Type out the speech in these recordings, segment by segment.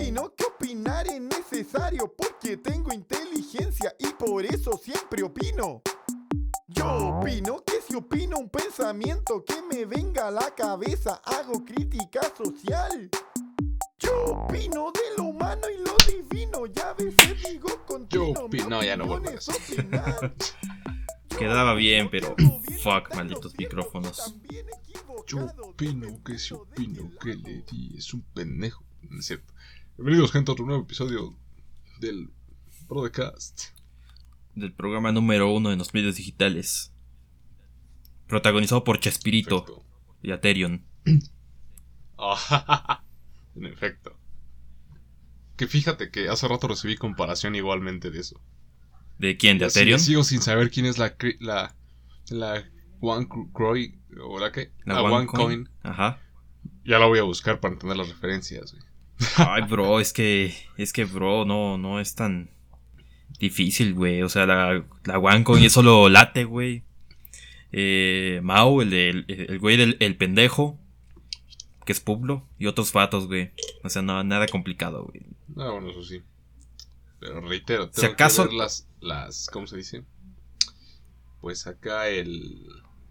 opino que opinar es necesario porque tengo inteligencia y por eso siempre opino. Yo opino que si opino un pensamiento que me venga a la cabeza, hago crítica social. Yo opino de lo humano y lo divino, ya a veces digo continuo. Yo opino- no, ya no vuelvo a. Quedaba bien, pero fuck, malditos micrófonos. Yo opino que si opino que le di es un pendejo. No es cierto. Bienvenidos, gente, a otro nuevo episodio del Broadcast. Del programa número uno en los medios digitales. Protagonizado por Chespirito Perfecto. y Aterion. Ah, en efecto. Que fíjate que hace rato recibí comparación igualmente de eso. ¿De quién? ¿De Aterion? Sigo sin saber quién es la la la One Croy o la que La One OneCoin. Ajá. Ya la voy a buscar para entender las referencias. güey. Ay, bro, es que. Es que, bro, no, no es tan difícil, güey. O sea, la, la OneCoin es solo late, güey. Eh, Mao, el, el, el güey del el pendejo, que es Publo, y otros vatos, güey. O sea, no, nada complicado, güey. Ah, bueno, eso sí. Pero reitero, Si tengo acaso- que ver las, las, ¿cómo se dice? Pues acá el,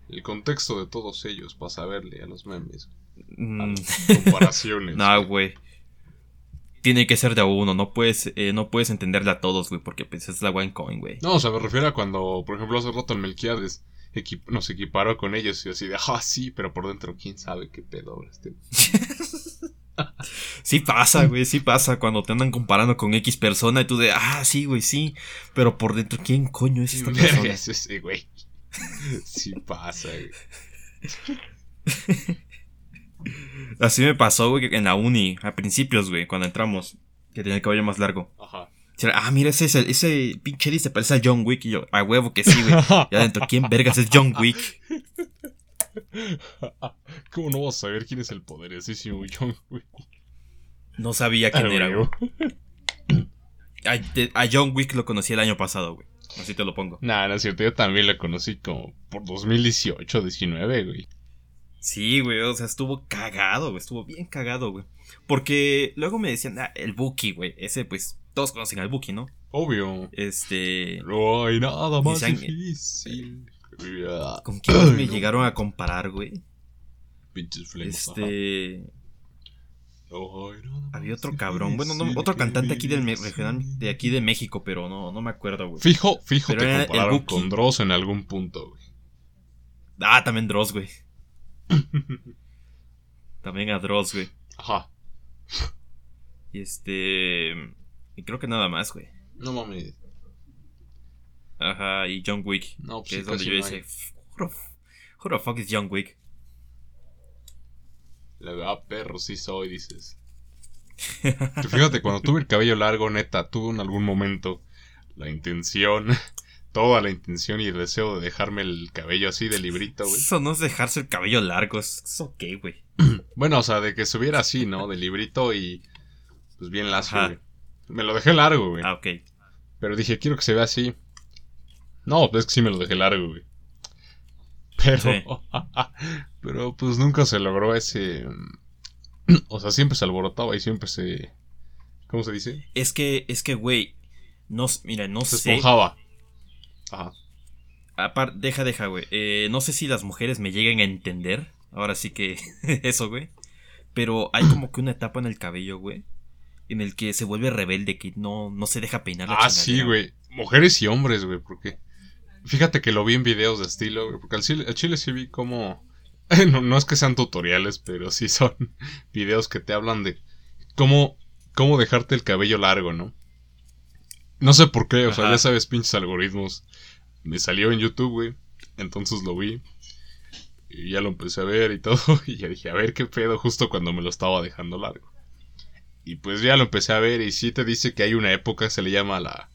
el contexto de todos ellos para saberle a los memes, a Mm, las comparaciones. no, güey. Tiene que ser de a uno, no puedes, eh, no puedes entenderle a todos, güey, porque pues, es la OneCoin, güey. No, o sea, me refiero a cuando, por ejemplo, hace rato el Melquiades equi- nos equiparó con ellos y así de, ah, sí, pero por dentro, quién sabe qué pedo este. Sí pasa, güey, sí pasa cuando te andan comparando con X persona y tú de, ah, sí, güey, sí. Pero por dentro, ¿quién coño es esta persona? es ese, güey. Sí pasa, güey. Así me pasó, güey, en la uni, a principios, güey, cuando entramos, que tenía el cabello más largo. Ajá. Ah, mira, ese, ese pinche Eddie se parece a John Wick. Y yo, a huevo que sí, güey. Y adentro, ¿quién vergas es John Wick? ¿Cómo no vas a saber quién es el poderosísimo John Wick? No sabía quién era, güey. a John Wick lo conocí el año pasado, güey. Así te lo pongo. Nah, no es cierto, yo también lo conocí como por 2018, 19, güey. Sí, güey, o sea, estuvo cagado, güey. Estuvo bien cagado, güey. Porque luego me decían, ah, el Buki, güey. Ese, pues, todos conocen al Buki, ¿no? Obvio. Este. No hay nada más difícil. ¿Con quién me no. llegaron a comparar, güey? Pinches flemas. Este. No hay nada Había otro cabrón. Bueno, no, otro cantante aquí del regional, de aquí de México, pero no, no me acuerdo, güey. Fijo, fijo Pero te compararon con Dross en algún punto, güey. Ah, también Dross, güey. También a Dross, güey. Ajá. Y este. Y creo que nada más, güey. No mames. Ajá, y John Wick. No, pues que sí, es donde yo no hay. decía, who the, f- who the fuck is John Wick? La verdad, perro, sí soy, dices. Fíjate, cuando tuve el cabello largo, neta, tuve en algún momento la intención, toda la intención y el deseo de dejarme el cabello así de librito, güey. Eso no es dejarse el cabello largo, es ok, güey. Bueno, o sea, de que subiera así, ¿no? De librito y pues bien Ajá. güey. Me lo dejé largo, güey. Ah, ok. Pero dije, quiero que se vea así. No, pues es que sí me lo dejé largo, güey. Pero, pero pues nunca se logró ese... mm, O sea, siempre se alborotaba y siempre se... ¿Cómo se dice? Es que, es que, güey. No, mira, no Se sé. esponjaba. Ajá. Apar- deja, deja, güey. Eh, no sé si las mujeres me lleguen a entender. Ahora sí que eso, güey. Pero hay como que una etapa en el cabello, güey. En el que se vuelve rebelde, que no, no se deja peinar la Ah, sí, güey. Mujeres y hombres, güey, porque... Fíjate que lo vi en videos de estilo, güey, porque al chile, al chile sí vi como... No, no es que sean tutoriales, pero sí son videos que te hablan de cómo, cómo dejarte el cabello largo, ¿no? No sé por qué, o sea, ya sabes, pinches algoritmos. Me salió en YouTube, güey. Entonces lo vi. Y ya lo empecé a ver y todo. Y ya dije, a ver qué pedo, justo cuando me lo estaba dejando largo. Y pues ya lo empecé a ver y sí te dice que hay una época, se le llama la...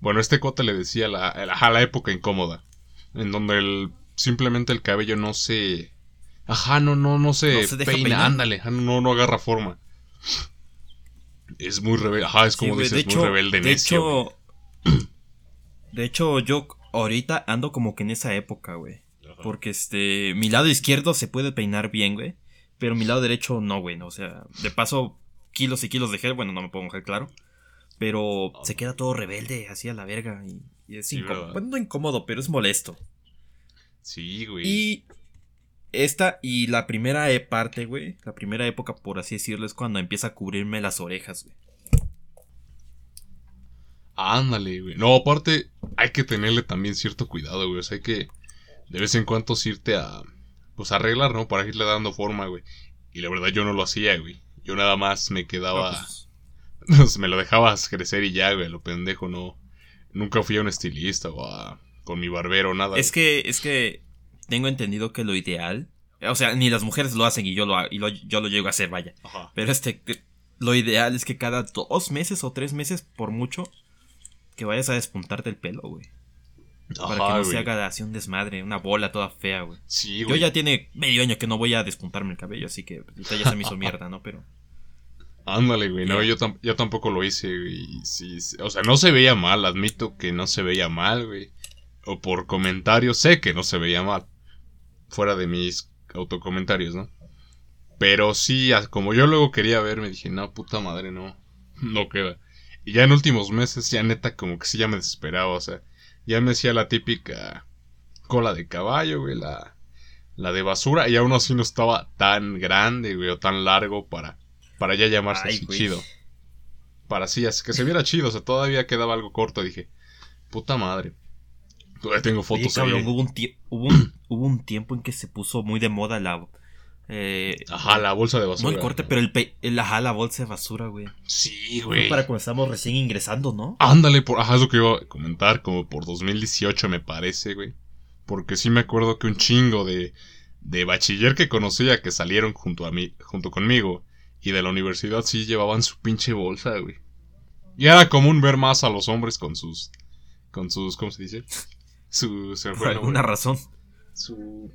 Bueno, este cuate le decía la, la, ajá, la época incómoda. En donde el, simplemente el cabello no se... Ajá, no, no, no se, No se deja peina, peinar. ándale, ajá, no, no agarra forma. Es muy rebelde, ajá, es Sí, como dices, muy rebelde de necio. hecho, de hecho, yo ahorita ando como que en esa época, güey. Porque este, mi lado izquierdo se puede peinar bien, güey. Pero mi lado derecho no, güey. no, O sea, de paso, kilos y kilos de gel. Bueno, no me pongo gel, claro. Pero Ah. se queda todo rebelde, así a la verga. Y, y es Sí, incómodo. Bueno, no incómodo, pero es molesto. Sí, güey. Y esta y la primera e- parte, güey, la primera época, por así decirlo, es cuando empieza a cubrirme las orejas, güey. Ándale, güey. No, aparte, hay que tenerle también cierto cuidado, güey. O sea, hay que de vez en cuando irte a. Pues arreglar, ¿no? Para irle dando forma, güey. Y la verdad, yo no lo hacía, güey. Yo nada más me quedaba. No, pues, me lo dejabas crecer y ya, güey. Lo pendejo, no. Nunca fui a un estilista o a. Con mi barbero, nada. es que, es que tengo entendido que lo ideal, o sea, ni las mujeres lo hacen y yo lo, y lo- yo lo llego a hacer, vaya. Ajá. Pero este, lo ideal es que cada dos meses o tres meses, por mucho, que vayas a despuntarte el pelo, güey. Para que no se haga así un desmadre, una bola toda fea, güey. Sí, Yo ya tiene medio año que no voy a despuntarme el cabello, así que ya se me hizo mierda, ¿no? Pero Ándale, güey. No, yo, tam- yo tampoco lo hice, güey. y Sí, sí, o sea, no se veía mal. Admito que no se veía mal, güey. O por comentarios, sé que no se veía mal. Fuera de mis autocomentarios, ¿no? Pero sí, como yo luego quería ver, me dije, no, puta madre, no. No queda. Y ya en últimos meses, ya neta, como que sí ya me desesperaba. O sea, ya me hacía la típica cola de caballo, güey. La, la de basura. Y aún así no estaba tan grande, güey. O tan largo para, para ya llamarse Ay, así güey. chido. Para así, así que se viera chido. O sea, todavía quedaba algo corto. Dije, puta madre. Todavía tengo fotos cabrón, ahí. hubo un, tie- hubo, un, hubo un tiempo en que se puso muy de moda la... eh, Ajá, la bolsa de No basura. el corte, pero el, pe- el ajá, la bolsa de basura, güey. Sí, güey. Para cuando estábamos recién ingresando, ¿no? Ándale, por, ajá, es lo que iba a comentar, como por 2018 me parece, güey. Porque sí me acuerdo que un chingo de, de bachiller que conocía que salieron junto a mí, junto conmigo, y de la universidad sí llevaban su pinche bolsa, güey. Y era común ver más a los hombres con sus, con sus, ¿cómo se dice? Su, se Por alguna razón. Su,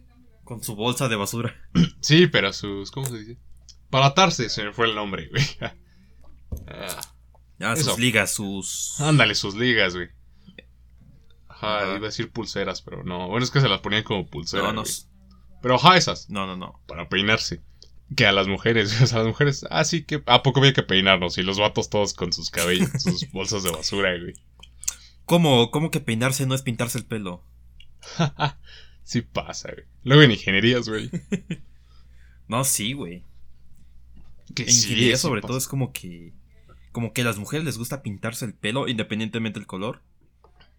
Con su bolsa de basura. sí, pero sus, ¿cómo se dice? Para atarse, se me fue el nombre, güey. Ah. Ah, sus ligas, sus. Ándale, sus ligas, güey. Ajá, iba a decir pulseras, pero no. Bueno, es que se las ponían como pulseras. No, no. güey. Pero ajá, esas, No, no, no. para peinarse. Que a las mujeres, o sea, a las mujeres, ah, sí, que a poco había que peinarnos. Y los vatos todos con sus cabellos, sus bolsas de basura, güey. ¿Cómo, ¿Cómo que peinarse no es pintarse el pelo? Sí pasa, güey. Luego en ingenierías, güey. No, sí, güey. Que En sí, ingeniería, sí sobre pasa. todo, es como que. Como que a las mujeres les gusta pintarse el pelo, independientemente del color.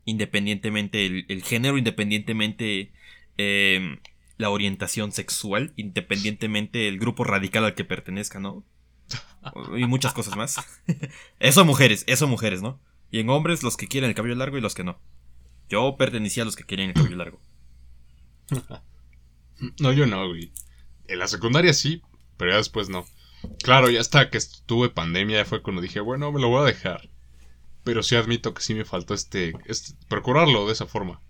Independientemente el, el género, independientemente eh, la orientación sexual, independientemente el grupo radical al que pertenezca, ¿no? Y muchas cosas más. Eso mujeres, eso mujeres, ¿no? Y en hombres los que quieren el cabello largo y los que no. Yo pertenecía a los que querían el cabello largo. No, yo no, güey. En la secundaria sí, pero ya después no. Claro, ya hasta que estuve pandemia ya fue cuando dije, bueno, me lo voy a dejar. Pero sí admito que sí me faltó este, este procurarlo de esa forma.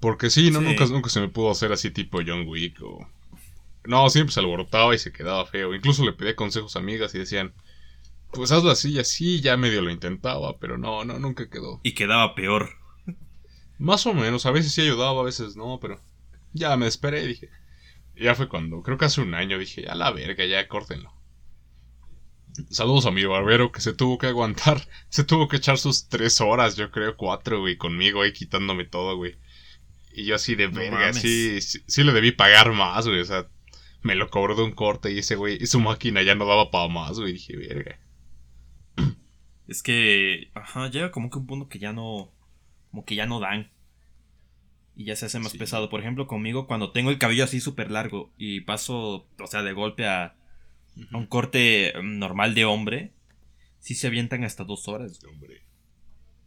Porque sí, no, Sí. Nunca, nunca se me pudo hacer así tipo John Wick o... No, siempre se alborotaba y se quedaba feo. Incluso le pedí consejos a amigas y decían, pues hazlo así y así, ya medio lo intentaba, pero no, no, nunca quedó. Y quedaba peor. Más o menos, a veces sí ayudaba, a veces no, pero ya me esperé y dije. Ya fue cuando, creo que hace un año dije, a la verga, ya córtenlo. Saludos a mi barbero que se tuvo que aguantar, se tuvo que echar sus tres horas, yo creo cuatro, güey, conmigo ahí quitándome todo, güey. Y yo así de No verga, mames. sí, sí, sí le debí pagar más, güey, o sea, me lo cobró de un corte y ese güey, y su máquina ya no daba para más, güey, dije, verga. Es que, ajá, llega como que un punto que ya no, como que ya no dan. Y ya se hace más Sí. pesado. Por ejemplo, conmigo, cuando tengo el cabello así súper largo y paso, o sea, de golpe a, a un corte mm, normal de hombre, sí se avientan hasta dos horas. güey. Hombre.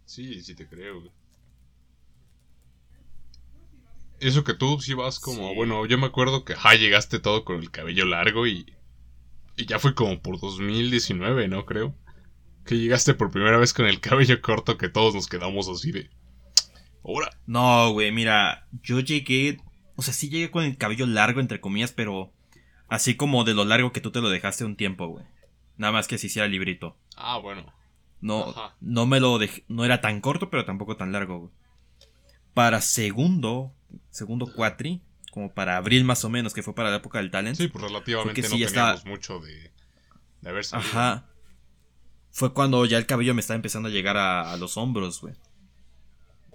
Sí, sí te creo. Eso que tú sí vas como, Sí. bueno, yo me acuerdo que ja, llegaste todo con el cabello largo y, y ya fue como por 2019, ¿no? Creo. Que llegaste por primera vez con el cabello corto que todos nos quedamos así de... Ahora. No, güey, mira, yo llegué, o sea, sí llegué con el cabello largo, entre comillas, pero así como de lo largo que tú te lo dejaste un tiempo, güey. Nada más que se hiciera librito. Ah, bueno. No, Ajá. no me lo dejé, no era tan corto, pero tampoco tan largo, güey. Para segundo, segundo cuatri, como para abril más o menos, que fue para la época del talent. Sí, pues relativamente no sí, teníamos mucho de, De haber salido. Ajá. Fue cuando ya el cabello me estaba empezando a llegar a, a los hombros, güey.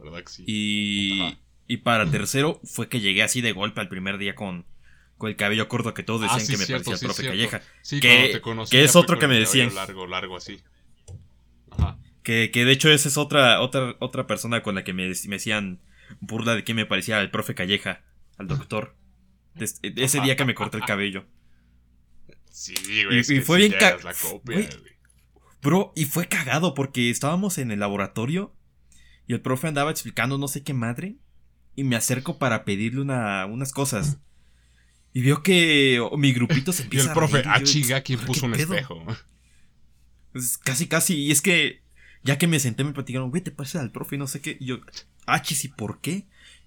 ¿Verdad que sí? Y, Ajá. y para tercero fue que llegué así de golpe al primer día con, con el cabello corto que todos Ah, decían sí, que me cierto, parecía el sí, profe cierto. Calleja. Sí, Que- te conocí. que es otro que me decían. Largo, largo así. Ajá. Que, que de hecho esa es otra, otra, otra persona con la que me, me decían burla de que me parecía al profe Calleja, al doctor. Des- ese día que me corté el cabello. Sí, güey. Y- es y que fue bien ya ca- eras la copia, güey. güey. Bro, y fue cagado porque estábamos en el laboratorio y el profe andaba explicando no sé qué madre y me acerco para pedirle una, unas cosas. Y veo que mi grupito se Y empieza el a profe, reír, y ah, yo, chinga, ¿quién ¿qué puso un pedo? espejo? Pues, casi, casi. Y es que ya que me senté me platicaron, güey, te pareces al profe y no sé qué. Y yo, ah, chis, ¿y por qué?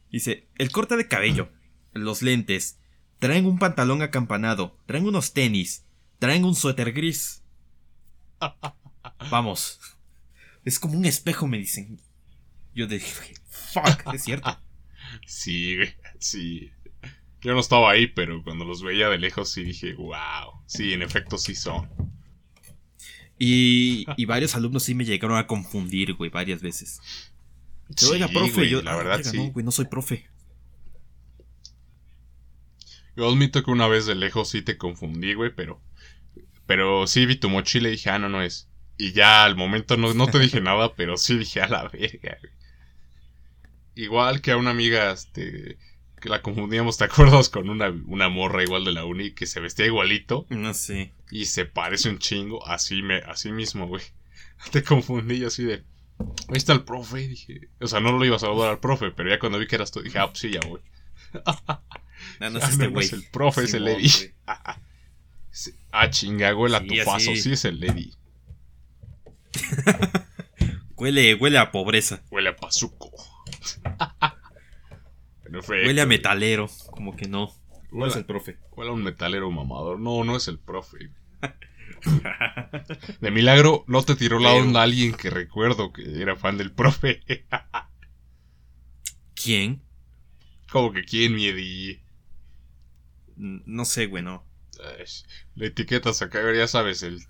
Dice, el corte de cabello, los lentes, traen un pantalón acampanado, traen unos tenis, traen un suéter gris. Vamos. Es como un espejo, me dicen. Yo dije, fuck, es cierto. Sí, güey, sí. Yo no estaba ahí, pero cuando los veía de lejos sí dije, wow. Sí, en efecto sí son. Y, y varios alumnos sí me llegaron a confundir, güey, varias veces. Sí, Oiga, profe, güey, yo, la ah, verdad sí. no, güey, no soy profe. Yo admito que una vez de lejos sí te confundí, güey, pero. Pero sí vi tu mochila y dije, ah, no, no es. Y ya al momento no, no te dije nada, pero sí dije a la verga, güey. Igual que a una amiga, este. Que la confundíamos, ¿te acuerdas? Con una, una morra igual de la uni que se vestía igualito No sé. y se parece un chingo. Así, me, así mismo, güey. Te confundí así de. Ahí está el profe, dije. O sea, no lo iba a saludar al profe, pero ya cuando vi que eras tú, dije, ah, pues sí, ya voy. No, no Ah, es este no, güey. es el profe, es el Eddie. güey. Ah, chinga, huele a Sí, tufazo. así. Sí, es el Eddie. Huele, huele a pobreza. Huele a pazuco. Huele a metalero. Como que no. No Huele es a- el profe. Huele a un metalero mamador. No, no es el profe. De milagro, no te tiró la onda alguien que recuerdo que era fan del profe. ¿Quién? Como que quién, mi Eddie. N- No sé, güey, no. Ay, Le etiquetas acá, ya sabes, el.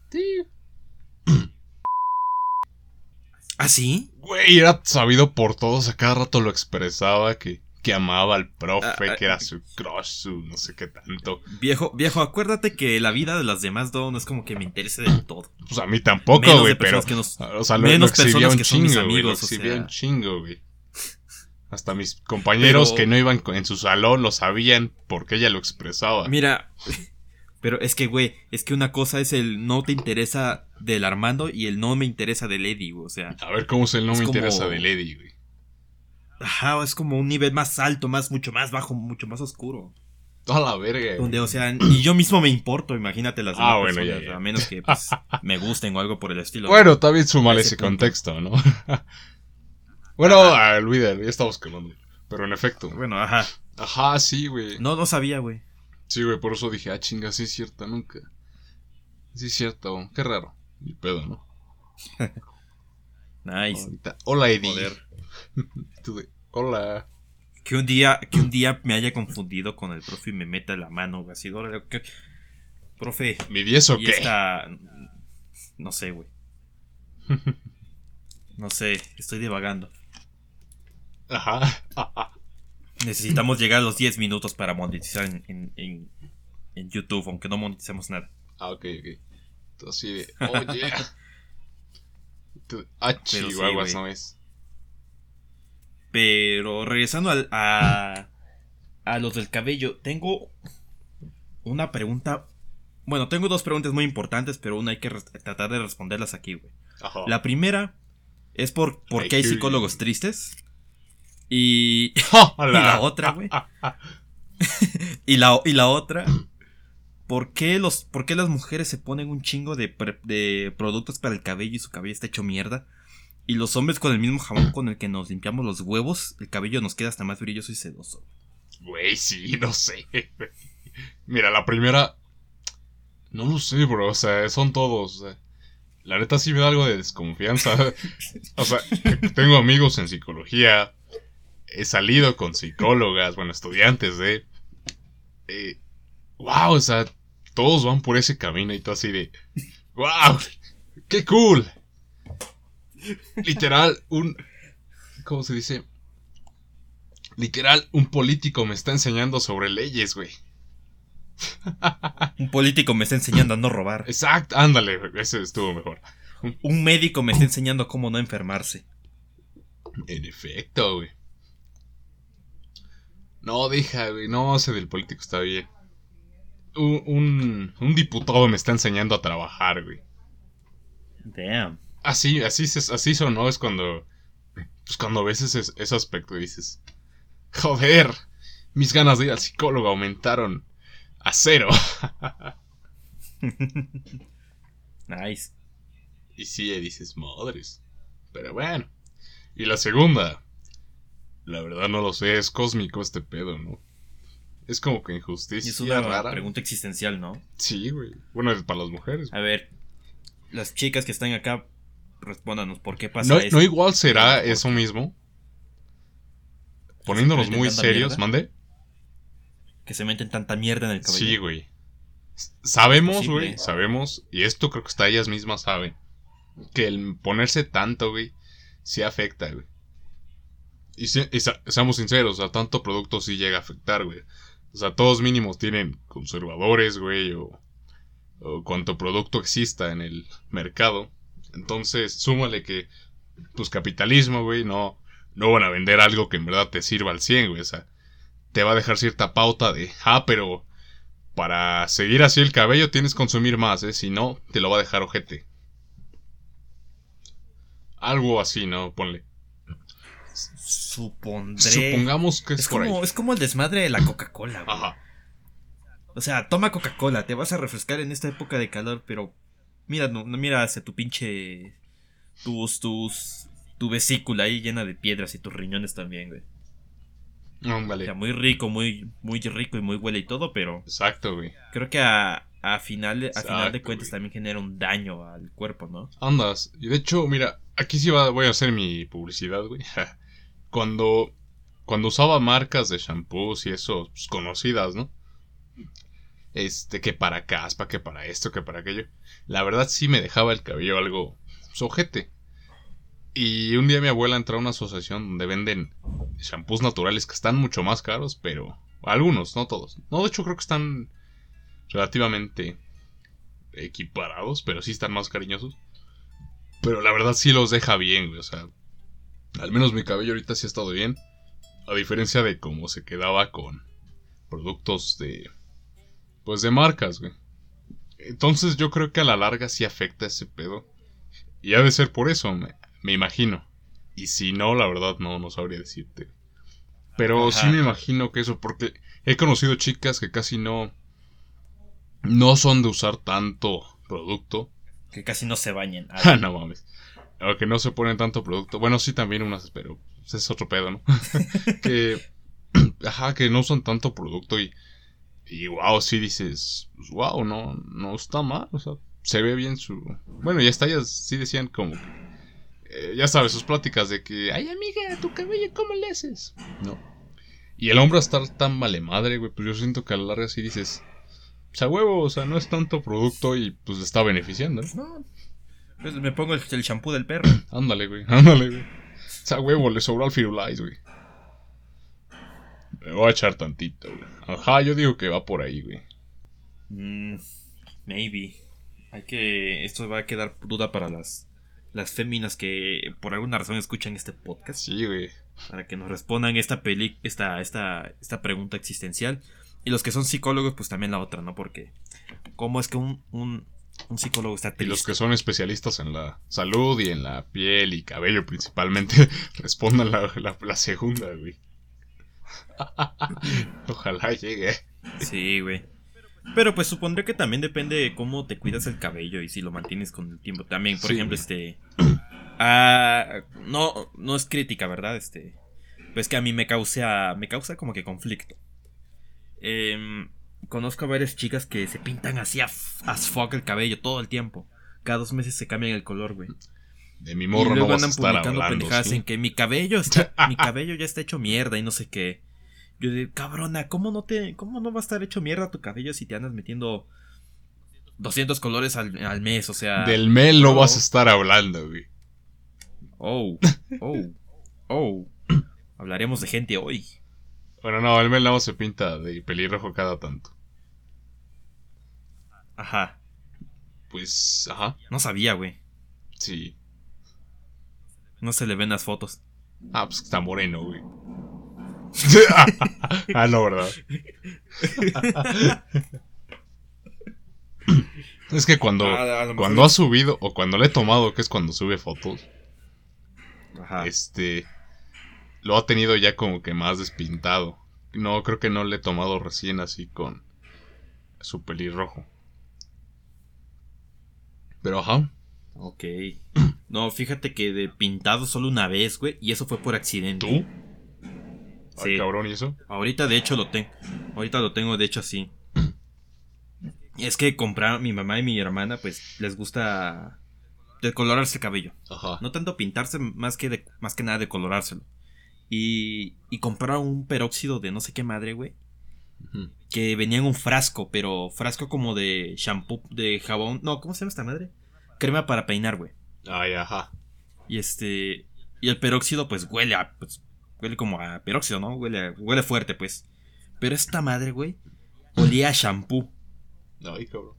¿Ah, sí? Güey, era sabido por todos, a cada rato lo expresaba que, que amaba al profe, Ah, ah, que era su crush, su no sé qué tanto. Viejo, viejo, acuérdate que la vida de las demás no, no es como que me interese del todo. Pues a mí tampoco, Menos güey, pero. personas que nos- O sea, lo, menos lo personas un que son mis chingo, güey. Lo amigos, o sea. un chingo, güey. Hasta mis compañeros Pero- que no iban en su salón lo sabían porque ella lo expresaba. Mira, pero es que, güey, es que una cosa es el no te interesa del Armando y el no me interesa del Eddie, güey, o sea. A ver cómo se no Es me como- interesa de Lady, güey. Ajá, es como un nivel más alto, más, mucho más bajo, mucho más oscuro. Toda la verga. Donde, o sea, y yo mismo me importo, imagínate las Ah, bueno, personas, ya, ya. A menos que pues, me gusten o algo por el estilo. Bueno, también sumale ese ese contexto, ¿no? bueno, ah, olvídalo, ya estamos quemando. Pero en efecto. Bueno, ajá. Ajá, sí, güey. No, no sabía, güey. Sí, güey, por eso dije, ah, chinga, sí es cierto, nunca. Sí es cierto, qué raro. Mi pedo, ¿no? Nice. Ahorita, Hola, Eddie. Hola. Que un día, que un día me haya confundido con el profe y me meta la mano, güey, así, órale, ¿qué? Profe, ¿Mi 10 o qué? esta... No sé, güey. No sé, estoy divagando. Ajá. Necesitamos llegar a los 10 minutos para monetizar en, en, en, en YouTube, aunque no moneticemos nada. Ah, ok, ok. Entonces, sí, de, oh, yeah. Ah, chihuahuas, no es. Pero regresando al- a, a los del cabello, tengo una pregunta. Bueno, tengo dos preguntas muy importantes, pero una hay que tratar de responderlas aquí, güey. Ajá. La primera es por, por qué hay psicólogos tristes. Y, y la otra, güey. y, la, y la otra, ¿por qué, los, ¿por qué las mujeres se ponen un chingo de, pre- de productos para el cabello y su cabello está hecho mierda? Y los hombres con el mismo jabón con el que nos limpiamos los huevos, el cabello nos queda hasta más brilloso y sedoso. Güey, sí, no sé. Mira, la primera. No lo sé, bro. O sea, son todos. o sea, la neta sí me da algo de desconfianza. o sea, tengo amigos en psicología. He salido con psicólogas, bueno, estudiantes de. Eh, wow, o sea, todos van por ese camino y todo así de. ¡Wow! ¡Qué cool! Literal, un. ¿Cómo se dice? Literal, un político me está enseñando sobre leyes, güey. Un político me está enseñando a no robar. Exacto, ándale, ese estuvo mejor. Un médico me está enseñando cómo no enfermarse. En efecto, güey. No, deja, güey. No, ese del político está bien. Un, un, un diputado me está enseñando a trabajar, güey. Damn. Así, así, así sonó. Es cuando. Pues cuando ves ese, ese aspecto y dices. Joder, mis ganas de ir al psicólogo aumentaron a cero. Nice. y sí, dices, madres. Pero bueno. Y la segunda. La verdad no lo sé, es cósmico este pedo, ¿no? Es como que Y injusticia es una rara. pregunta existencial, ¿no? Sí, güey. Bueno, es para las mujeres. A ver, las chicas que están acá, respóndanos, ¿por qué pasa No, esto? no igual será ¿Por eso mismo. Poniéndonos muy serios, mande. Que se meten tanta mierda en el cabello. Sí, güey. Sabemos, güey, sabemos, y esto creo que hasta ellas mismas saben, que el ponerse tanto, güey, sí afecta, güey. Y, se- seamos sinceros, o sea, tanto producto sí llega a afectar, güey. O sea, todos mínimos tienen conservadores, güey, o, o cuanto producto exista en el mercado. Entonces, súmale que, pues, capitalismo, güey, no, no van a vender algo que en verdad te sirva al 100, güey. O sea, te va a dejar cierta pauta de, ah, pero para seguir así el cabello tienes que consumir más, ¿eh? Si no, te lo va a dejar ojete. Algo así, ¿no? Ponle. Supondré. Supongamos que es, es por como, ahí. es como el desmadre de la Coca-Cola, güey. Ajá. O sea, toma Coca-Cola, te vas a refrescar en esta época de calor, pero mira, no, no mira hacia tu pinche tus tus tu vesícula ahí llena de piedras y tus riñones también, güey. O sea, muy rico, muy muy rico y muy huele y todo, pero Exacto, güey. creo que a, a final de- a final de cuentas güey. también genera un daño al cuerpo, ¿no? Andas. Y de hecho, mira, aquí sí va- voy a hacer mi publicidad, güey. Cuando, cuando usaba marcas de shampoos y eso, pues, conocidas, ¿no? Este, que para caspa, que para esto, que para aquello. La verdad sí me dejaba el cabello algo sojete. Y un día mi abuela entró a una asociación donde venden shampoos naturales que están mucho más caros, pero algunos, no todos. No, de hecho creo que están relativamente equiparados, pero sí están más cariñosos. Pero la verdad sí los deja bien, güey. O sea, al menos mi cabello ahorita sí ha estado bien. A diferencia de cómo se quedaba con productos de. Pues de marcas, güey. Entonces yo creo que a la larga sí afecta ese pedo. Y ha de ser por eso, me, me imagino. Y si no, la verdad no, no sabría decirte. Pero Ajá. sí me imagino que eso, porque he conocido chicas que casi no. No son de usar tanto producto. Que casi no se bañen. Ah, no mames. O que no se ponen tanto producto. Bueno, sí, también unas, pero ese es otro pedo, ¿no? que. Ajá, que no usan tanto producto y. Y wow, sí dices. Pues, wow, no, no está mal. O sea, se ve bien su. Bueno, y hasta ellas sí decían como. eh, ya sabes, sus pláticas de que. Ay, amiga, tu cabello, ¿cómo le haces? No. Y el hombre a estar tan vale madre, güey, pues yo siento que a la larga sí dices. O sea, huevo, o sea, no es tanto producto y pues le está beneficiando, ¿no? Pues me pongo el, shampoo del perro. Ándale, güey, ándale, güey. O sea, huevo, le sobró al Firulais, güey. Me voy a echar tantito, güey. Ajá, yo digo que va por ahí, güey. Mm, maybe. Hay que. Esto va a quedar duda para las. Las féminas que por alguna razón escuchan este podcast. Sí, güey. Para que nos respondan esta peli. Esta, esta, esta pregunta existencial. Y los que son psicólogos, pues también la otra, ¿no? Porque. ¿Cómo es que un, un, un psicólogo está Y triste? los que son especialistas en la salud y en la piel y cabello principalmente, respondan la, la, la segunda, güey. Ojalá llegue. Sí, güey. Pero pues supondré que también depende de cómo te cuidas el cabello y si lo mantienes con el tiempo. También, por Sí. ejemplo, este. ah, no, no es crítica, ¿verdad? Este. Pues que a mí me causa. Me causa como que conflicto. Em, conozco a varias chicas que se pintan así a as fuck el cabello todo el tiempo. Cada dos meses se cambian el color, güey. De mi Y morro no luego vas a andan estar publicando hablando, pendejadas ¿sí? en que mi cabello está, mi cabello ya está hecho mierda y no sé qué. Yo digo, cabrona, ¿cómo no te, cómo no va a estar hecho mierda tu cabello si te andas metiendo 200 colores al, al mes, o sea. Del Mel no vas a estar hablando, güey. Oh, oh, oh. Hablaremos de gente hoy. Bueno, no, el Mel nada más se pinta de pelirrojo cada tanto. Ajá. Pues, ajá, No sabía, güey. sí. No se le ven las fotos. Ah, pues está moreno, güey. ah, no, ¿verdad? es que cuando, Ah, cuando ha subido, o cuando le he tomado, que es cuando sube fotos, Ajá. este, lo ha tenido ya como que más despintado. No, creo que no le he tomado recién así con su pelirrojo. Pero ajá. Ok. No, fíjate que de pintado solo una vez, güey. Y eso fue por accidente. ¿Tú? Ay, Sí. cabrón, ¿y eso? Ahorita de hecho lo tengo. Ahorita lo tengo de hecho así. Y es que comprar mi mamá y mi hermana pues les gusta decolorarse el cabello. Ajá. No tanto pintarse más que de- más que nada decolorárselo. Y y compraron un peróxido de no sé qué madre, güey, que venía en un frasco, pero frasco como de shampoo, de jabón, no, ¿cómo se llama esta madre? Crema para peinar, güey. Ay, ajá. Y este. Y el peróxido, pues huele a. Pues, huele como a peróxido, ¿no? Huele, a- huele fuerte, pues. Pero esta madre, güey, olía a shampoo. Ay, cabrón.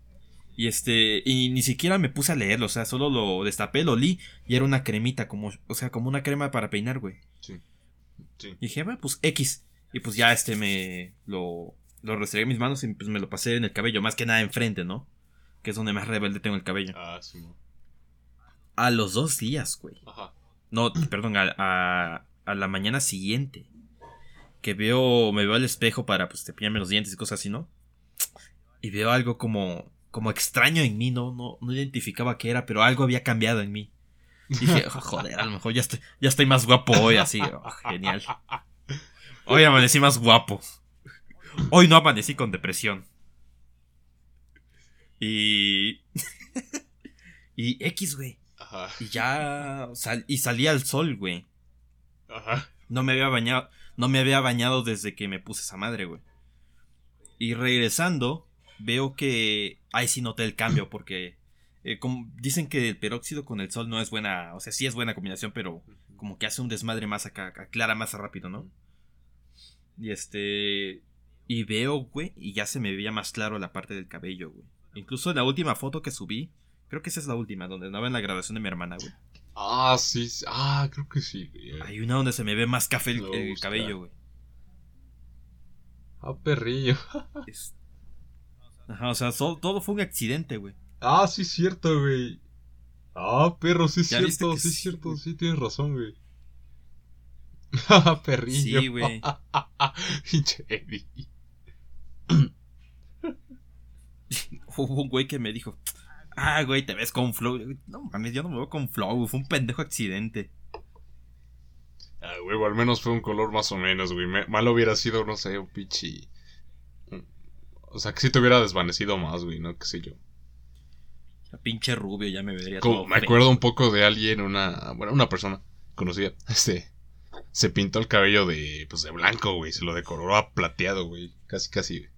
Y este. Y ni siquiera me puse a leerlo, o sea, solo lo destapé, lo olí y era una cremita, como. O sea, como una crema para peinar, güey. Sí. Sí. Y dije, bueno, pues X. Y pues ya este me. Lo. Lo restregué en mis manos y pues me lo pasé en el cabello, más que nada enfrente, ¿no? Que es donde más rebelde tengo el cabello. Ah, sí. A los dos días, güey. Ajá. No, perdón, a, a, a la mañana siguiente. Que veo, me veo al espejo para pues cepillarme los dientes y cosas así, ¿no? Y veo algo como, como extraño en mí, ¿no? No, no identificaba qué era, pero algo había cambiado en mí. Dije, "Oh, joder, a lo mejor ya estoy, ya estoy más guapo hoy, así. oh, genial. Hoy amanecí más guapo. Hoy no amanecí con depresión. Y... y X, güey. Ajá. Y ya sal- y salí al sol, güey. Ajá. No me había bañado, no me había bañado desde que me puse esa madre, güey. Y regresando, veo que ahí sí noté el cambio porque eh, como dicen que el peróxido con el sol no es buena, o sea, sí es buena combinación, pero como que hace un desmadre más acá, aclara más rápido, ¿no? Y este y veo, güey, y ya se me veía más claro la parte del cabello, güey. Incluso en la última foto que subí, creo que esa es la última, donde andaba en la graduación de mi hermana, güey. Ah, sí. sí. Ah, creo que sí. güey. Hay una donde se me ve más café el, cabello, güey. Ah, perrillo. Es- Ajá, o sea, todo fue un accidente, güey. Ah, sí, cierto, güey. Ah, perro, sí, es cierto, sí, es sí, cierto, sí, tienes razón, güey. Perrillo. Sí, güey. Hubo un güey que me dijo, ah, güey, te ves con flow. No mames, yo no me veo con flow, fue un pendejo accidente. Ah, güey, al menos fue un color más o menos, güey. Mal hubiera sido, no sé, un pinche. un- O sea, que si te hubiera desvanecido más, güey, ¿no? Qué sé yo. Pinche rubio ya me vería Como- todo me acuerdo un poco de alguien, una. Bueno, una persona conocida. Este. Se pintó el cabello de. Pues de blanco, güey. Se lo decoró a plateado, güey. Casi, casi, güey.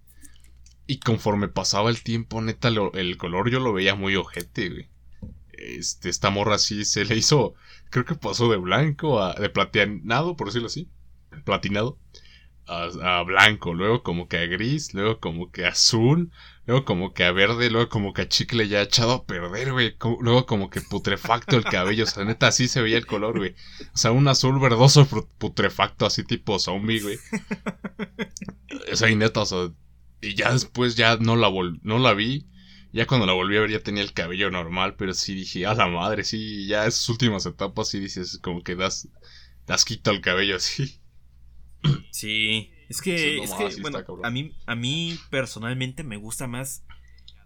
Y conforme pasaba el tiempo, neta, lo- el color yo lo veía muy ojete, güey. Este, esta morra sí se le hizo. Creo que pasó de blanco a. de plateado, por decirlo así. Platinado. A, blanco, luego como que a gris, luego como que a azul, luego como que a verde, luego como que a chicle ya echado a perder, güey. Luego como que putrefacto el cabello, o sea, neta, así se veía el color, güey. O sea, un azul verdoso putrefacto, así tipo zombie, güey. O sea, y neta, o sea, y ya después ya no la vol no la vi. Ya cuando la volví a ver ya tenía el cabello normal, pero sí dije, a la madre, sí, ya esas últimas etapas sí dices como que das, das quito al cabello así. Sí, es que, es bueno, está a mí, a mí personalmente me gusta más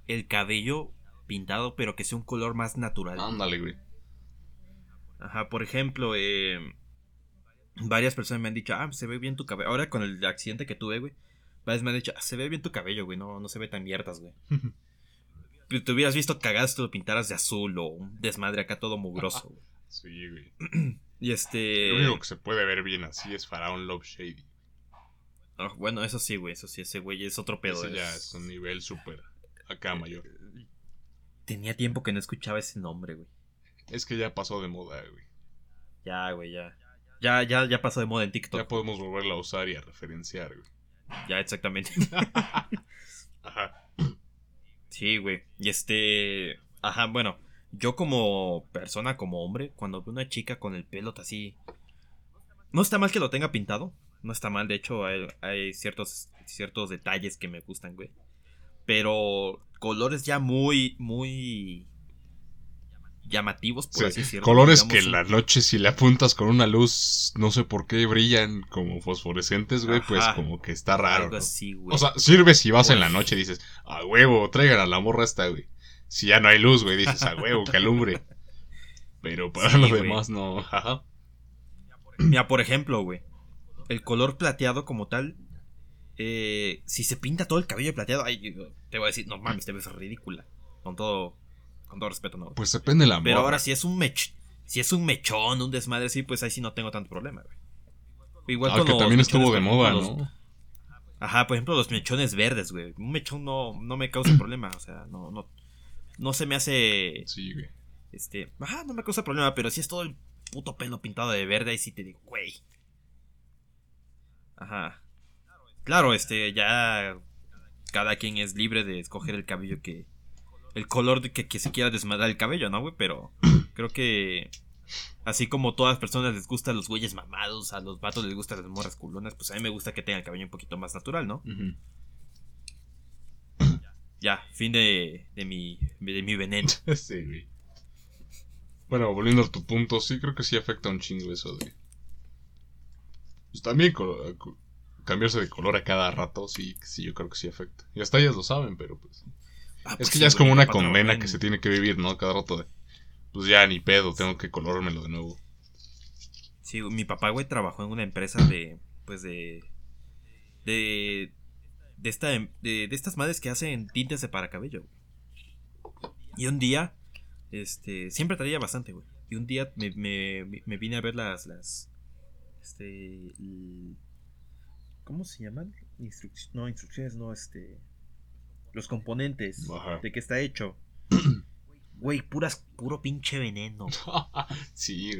el cabello pintado, pero que sea un color más natural. Ándale, güey. Ajá, por ejemplo, eh, varias personas me han dicho, ah, se ve bien tu cabello. Ahora con el accidente que tuve, güey, varias me han dicho, "Ah, se ve bien tu cabello, güey, no, no se ve tan mierdas, güey. Te hubieras visto cagado si te lo pintaras de azul o un desmadre acá todo mugroso, güey. Sí, güey. Y este... Lo único que se puede ver bien así es Faraón Love Shady. ah, bueno, eso sí, güey, eso sí, ese güey es otro pedo. Ese ya es- es un nivel súper acá mayor. tenía tiempo que no escuchaba ese nombre, güey. Es que ya pasó de moda, güey. Ya, güey, ya. Ya, ya, ya pasó de moda en TikTok. Ya podemos volverla a usar y a referenciar, güey. Ya, exactamente. Ajá. Sí, güey. Y este. Ajá, bueno. Yo como persona, como hombre, cuando veo una chica con el pelo así. No está mal que lo tenga pintado. No está mal, de hecho, hay, hay ciertos, ciertos detalles que me gustan, güey. Pero colores ya muy, muy llamativos, por Sí, así decirlo. colores Digamos, que en la noche si le apuntas con una luz, no sé por qué brillan como fosforescentes, güey, pues como que está raro. Algo ¿no? así, güey. O sea, sirve si vas en la Uf. noche y dices, a huevo, traigan a la morra esta, güey. Si ya no hay luz, güey, dices, a huevo, que alumbre. Pero para Sí, lo güey. demás no, ajá. Mira, por ejemplo, güey. El color plateado como tal. eh, si se pinta todo el cabello plateado, ay, te voy a decir, no mames, te ves ridícula. Con todo, con todo respeto, ¿no? Pues depende de la Pero ahora si es un mech, si es un mechón, un desmadre así, pues ahí sí no tengo tanto problema, güey. Igual Ah, con que los también estuvo de moda, los- ¿no? Ajá, por ejemplo, los mechones verdes, güey. Un mechón no, no me causa problema, o sea, no, no, no se me hace, Sí, güey. este, ajá, no me causa problema, pero si es todo el puto pelo pintado de verde, ahí sí te digo, güey. Ajá. Claro, este, ya cada quien es libre de escoger el cabello que, el color de que, que se quiera desmadrar el cabello, ¿no, güey? Pero creo que así como todas las personas les gustan los güeyes mamados, a los vatos les gustan las morras culonas, pues a mí me gusta que tenga el cabello un poquito más natural, ¿no? Ujú. Ya, fin de, de mi de mi veneno. Sí, güey. Bueno, volviendo a tu punto, sí creo que sí afecta un chingo eso de... Pues también cambiarse de color a cada rato, sí, sí, yo creo que sí afecta. Y hasta ellas lo saben, pero pues... Ah, Es pues que sí, ya es como una condena en- que se tiene que vivir, ¿no? Cada rato de... Pues ya ni pedo, tengo que colórmelo de nuevo. Sí, mi papá, güey, trabajó en una empresa de, pues de, de, de esta, de, de estas madres que hacen tintes de para cabello. güey. Y un día, este, siempre traía bastante, güey. Y un día me, me, me vine a ver las, las, este, ¿cómo se llaman? Instruc- no, instrucciones, no, este, los componentes Ajá. de qué está hecho. Güey, puras, puro pinche veneno. sí,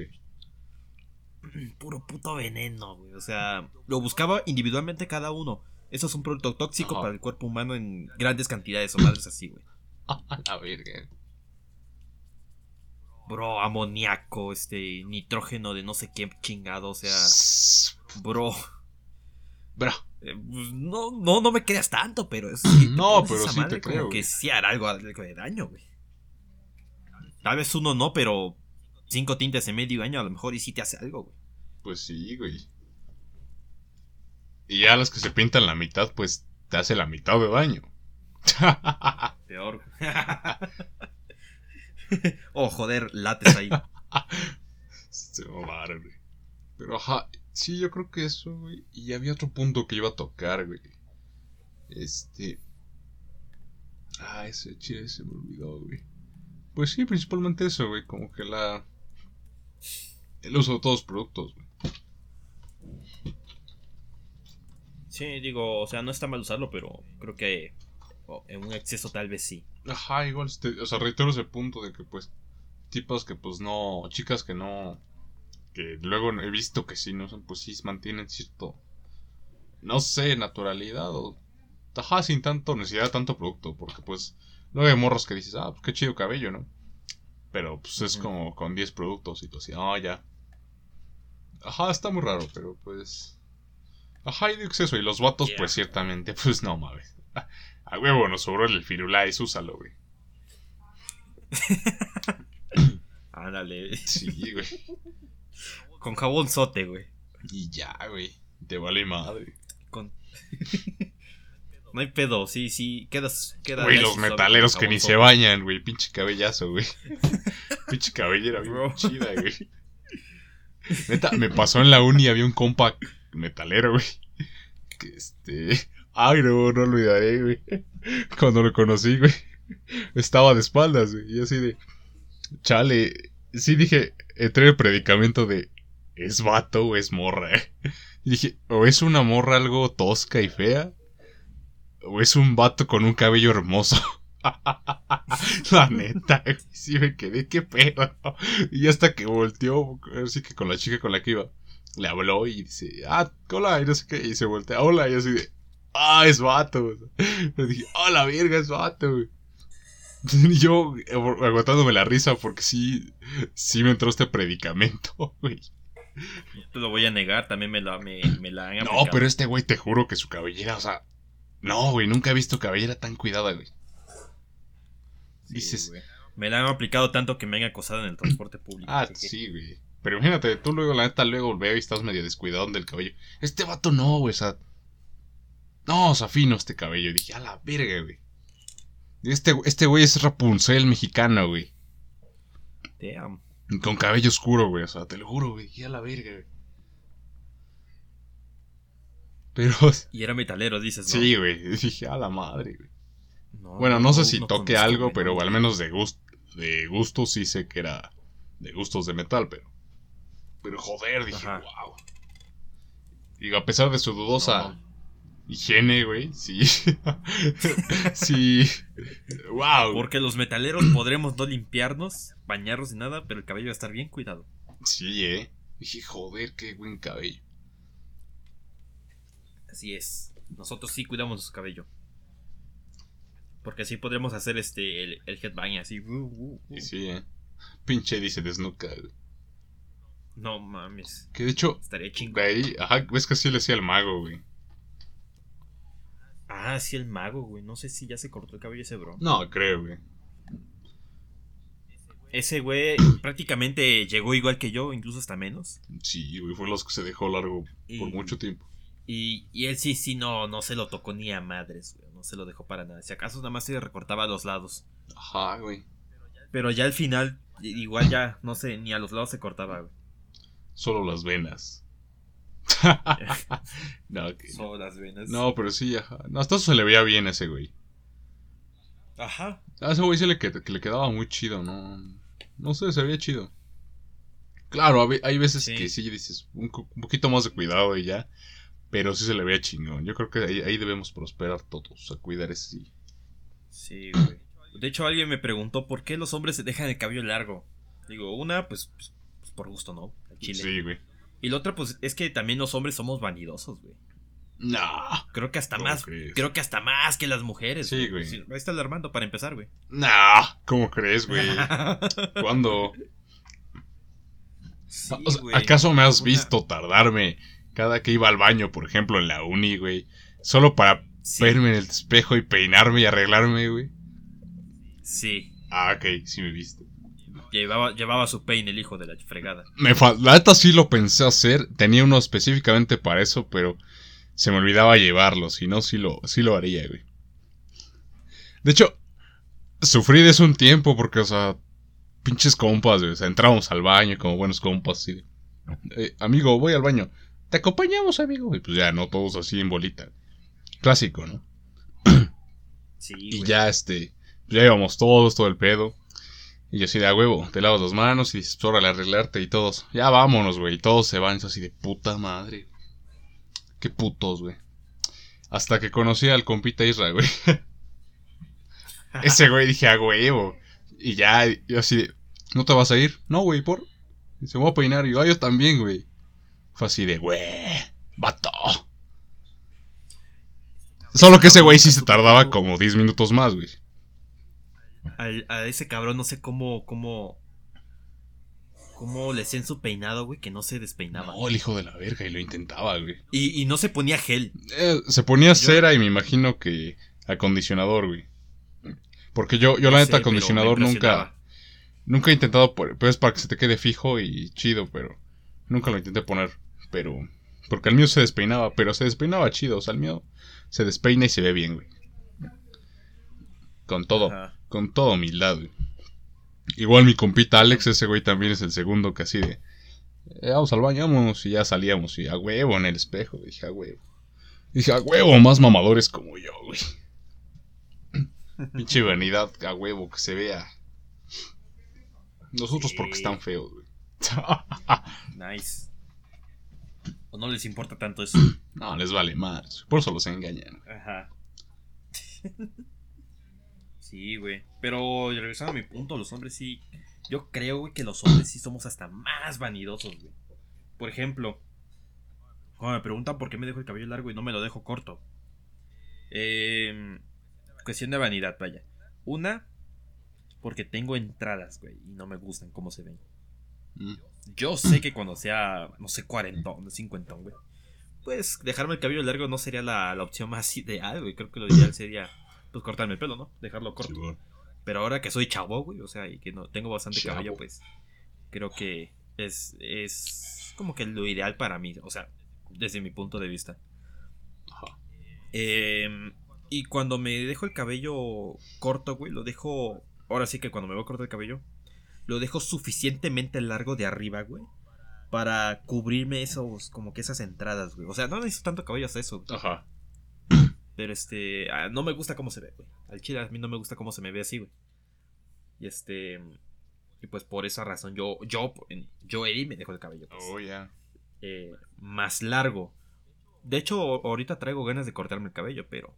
güey. puro puto veneno, güey. O sea, lo buscaba individualmente cada uno. Eso es un producto tóxico Ajá. para el cuerpo humano en grandes cantidades o madres así, güey. A la verga. Bro, amoníaco, este, nitrógeno de no sé qué chingado, o sea, bro. Bro, eh, pues, no, no, no me creas tanto, pero es. No, pero sí te madre como creo, que sí hará algo, algo de daño, güey. Tal vez uno no, pero cinco tintes en medio año a lo mejor y sí te hace algo, güey. pues sí, güey. Y ya las que se pintan la mitad, pues te hace la mitad de daño. Peor. oh, joder, lates ahí. Se mamaron, güey. Pero ajá, sí, yo creo que eso, güey. Y había otro punto que iba a tocar, güey. Este. Ah, ese chile se me olvidó, güey. Pues sí, principalmente eso, güey. Como que la. El uso de todos los productos, güey. Sí, digo, o sea, no está mal usarlo, pero creo que en un exceso tal vez sí. Ajá, igual, este, o sea, reitero ese punto de que, pues, tipos que, pues, no, chicas que no, que luego he visto que sí, no son, pues, sí mantienen cierto, no sé, naturalidad o, ajá, sin tanto necesidad de tanto producto, porque, pues, luego hay morros que dices, ah, pues, qué chido cabello, ¿no? Pero, pues, es como con 10 productos y tú así, ah, ya. Ajá, está muy raro, pero, pues, ajá, y de exceso, y los vatos, Yeah. pues, ciertamente, pues, no mames. A huevo nos sobró el firulais, úsalo, güey. Ándale. Sí, güey. Con jabón sote, güey. Y ya, güey. Te vale madre. Con... no hay pedo, sí, sí. Quedas. queda Güey, los metaleros que ni se bañan, güey. Pinche cabellazo, güey. Pinche cabellera bien chida, güey. Neta, me pasó en la uni, había un compa metalero, güey. Que este. Ay, no, no olvidaré, güey. Cuando lo conocí, güey. Estaba de espaldas, güey. Y así de. Chale. Sí dije, entré en el predicamento de. ¿Es vato o es morra? eh?". Y dije, o es una morra algo tosca y fea. O es un vato con un cabello hermoso. La neta, güey, sí me quedé, qué pedo. Y hasta que volteó, así que con la chica con la que iba, le habló y dice, ah, hola, y no sé qué, y se voltea, hola, y así de, ah, es vato. Le dije, oh, la verga, es vato, güey. Y yo eh, aguantándome la risa porque sí, sí me entró este predicamento, güey. Te lo voy a negar, también me la, me, me la han No, aplicado. pero este güey te juro que su cabellera, o sea, no, güey, nunca he visto cabellera tan cuidada, güey. Sí, dices- güey. Me la han aplicado tanto que me han acosado en el transporte público. Ah, sí, güey. Pero imagínate, tú luego, la neta, luego veo y estás medio descuidado del cabello. Este vato no, güey, o sea. No, o sea, fino este cabello. Y dije, a la verga, güey. Y Este, este güey es Rapunzel mexicano, güey. Damn. Con cabello oscuro, güey. O sea, te lo juro, güey. Dije, a la verga, güey. Pero, Y era metalero, dices, ¿no? sí, güey. Dije, a la madre, güey. No, Bueno, no sé si toque conozco, algo, pero al menos de gusto, de gusto sí sé que era de gustos de metal, pero. Pero joder, dije, Ajá. wow. Digo, a pesar de su dudosa No, higiene, güey, sí. sí. Wow. Porque los metaleros podremos no limpiarnos, bañarnos y nada, pero el cabello va a estar bien cuidado. Sí, eh. Dije, joder, qué buen cabello. Así es. Nosotros sí cuidamos nuestro cabello. Porque así podremos hacer este el, el headbang así. uh, uh, uh. Y sí, eh. Pinche dice de Snuka, güey. No mames. Que de hecho, Estaría chingo. de ahí, ajá, ves que así le decía el mago, güey. Ah, sí, el mago, güey. No sé si ya se cortó el cabello ese bro. No, creo, güey. Ese güey prácticamente llegó igual que yo, incluso hasta menos. Sí, güey, fue los que se dejó largo Y- por mucho tiempo. Y, y él sí, sí, no, no se lo tocó ni a madres, güey. No se lo dejó para nada. Si acaso nada más se recortaba a los lados. Ajá, güey. Pero ya al final, igual ya, no sé, ni a los lados se cortaba, güey. Solo las venas. no, Solo las venas. no, pero sí, ajá. No, hasta eso se le veía bien a ese güey. Ajá. A ese güey se le, que, que le quedaba muy chido, ¿no? No sé, se veía chido. Claro, hay veces Sí. que sí dices un, poquito más de cuidado y ya. Pero sí se le veía chingón. Yo creo que ahí, ahí debemos prosperar todos, a cuidar ese sí. Sí, güey. De hecho, alguien me preguntó por qué los hombres se dejan el cabello largo. Digo, una, pues, pues, pues por gusto, ¿no? Chile. Sí, güey. Y la otra, pues, es que también los hombres somos vanidosos, güey. No. Creo que hasta ¿Cómo más. crees? Creo que hasta más que las mujeres. Sí, güey. Ahí está el Armando para empezar, güey. No. ¿Cómo crees, güey? ¿Cuándo? Sí, O sea, güey. ¿Acaso me has visto tardarme cada que iba al baño, por ejemplo, en la uni, güey? Solo para Sí. verme en el espejo y peinarme y arreglarme, güey. Sí. Ah, ok, sí me viste. Llevaba, llevaba su peine el hijo de la fregada. Me la neta sí lo pensé hacer. Tenía uno específicamente para eso, pero se me olvidaba llevarlo. Si no, sí lo, sí lo haría, güey. De hecho, sufrí de eso un tiempo porque, o sea, pinches compas, güey. O sea, entramos al baño como buenos compas. Así "Eh, amigo, voy al baño. Te acompañamos, amigo. Y pues ya, no todos así en bolita. Clásico, ¿no? Sí, Y güey. ya, este, ya íbamos todos, todo el pedo. Y yo así de a huevo, te lavas las manos y dices, "Pues, órale, arreglarte y todos. Ya vámonos, güey. Y todos se van, es así de puta madre. Qué putos, güey. Hasta que conocí al compita Isra, güey. Ese güey dije, a huevo. Y ya, yo así de, ¿no te vas a ir? No, güey, por. Y se me va a peinar. Y yo, "Ah, yo también, güey. Fue así de, güey, vato. Solo que ese güey sí se tardaba como 10 minutos más, güey. Al- a ese cabrón no sé cómo, cómo, cómo le hacían su peinado, güey, que no se despeinaba. No, el hijo de la verga, y lo intentaba, güey. Y, y no se ponía gel. Eh, se ponía cera y me imagino que acondicionador, güey. Porque yo, yo la neta, sé, acondicionador nunca, nunca he intentado, pues para que se te quede fijo y chido, pero nunca lo intenté poner. Pero, porque el mío se despeinaba, pero se despeinaba chido, o sea, el mío se despeina y se ve bien, güey. Con todo, Ajá. Con toda humildad, güey. Igual mi compita Alex, ese güey también es el segundo que así de, "Eh, vamos al baño, vamos, y ya salíamos, y a huevo en el espejo, dije, a huevo. Dije, a huevo, más mamadores como yo, güey. Pinche vanidad, a huevo, que se vea. Nosotros Sí. porque están feos, güey. Nice. O no les importa tanto eso. no, les vale más. Por eso los engañan. Ajá. Sí, güey. Pero regresando a mi punto, los hombres sí. Yo creo, güey, que los hombres sí somos hasta más vanidosos, güey. Por ejemplo, cuando me preguntan por qué me dejo el cabello largo y no me lo dejo corto. Eh, cuestión de vanidad, vaya. Una, porque tengo entradas, güey, y no me gustan cómo se ven. Mm. Yo sé que cuando sea, no sé, cuarentón, cincuentón, güey. Pues dejarme el cabello largo no sería la, la opción más ideal, güey. Creo que lo ideal sería, pues, cortarme el pelo, ¿no? Dejarlo corto. Sí. Pero ahora que soy chavo, güey, o sea, y que no tengo bastante Chavo. cabello, pues creo que es, es como que lo ideal para mí, o sea, desde mi punto de vista. Ajá. Eh, y cuando me dejo el cabello corto, güey, lo dejo. Ahora sí que cuando me voy a cortar el cabello, lo dejo suficientemente largo de arriba, güey. Para cubrirme esos, como que esas entradas, güey. O sea, no necesito tanto cabello hasta eso. güey. Ajá. Pero este, ah, no me gusta cómo se ve, güey. Al chile a mí no me gusta cómo se me ve así, güey. Y este, y pues por esa razón yo, yo, yo Eddie me dejo el cabello pues, Oh, ya. eh, más largo. De hecho, ahorita traigo ganas de cortarme el cabello, pero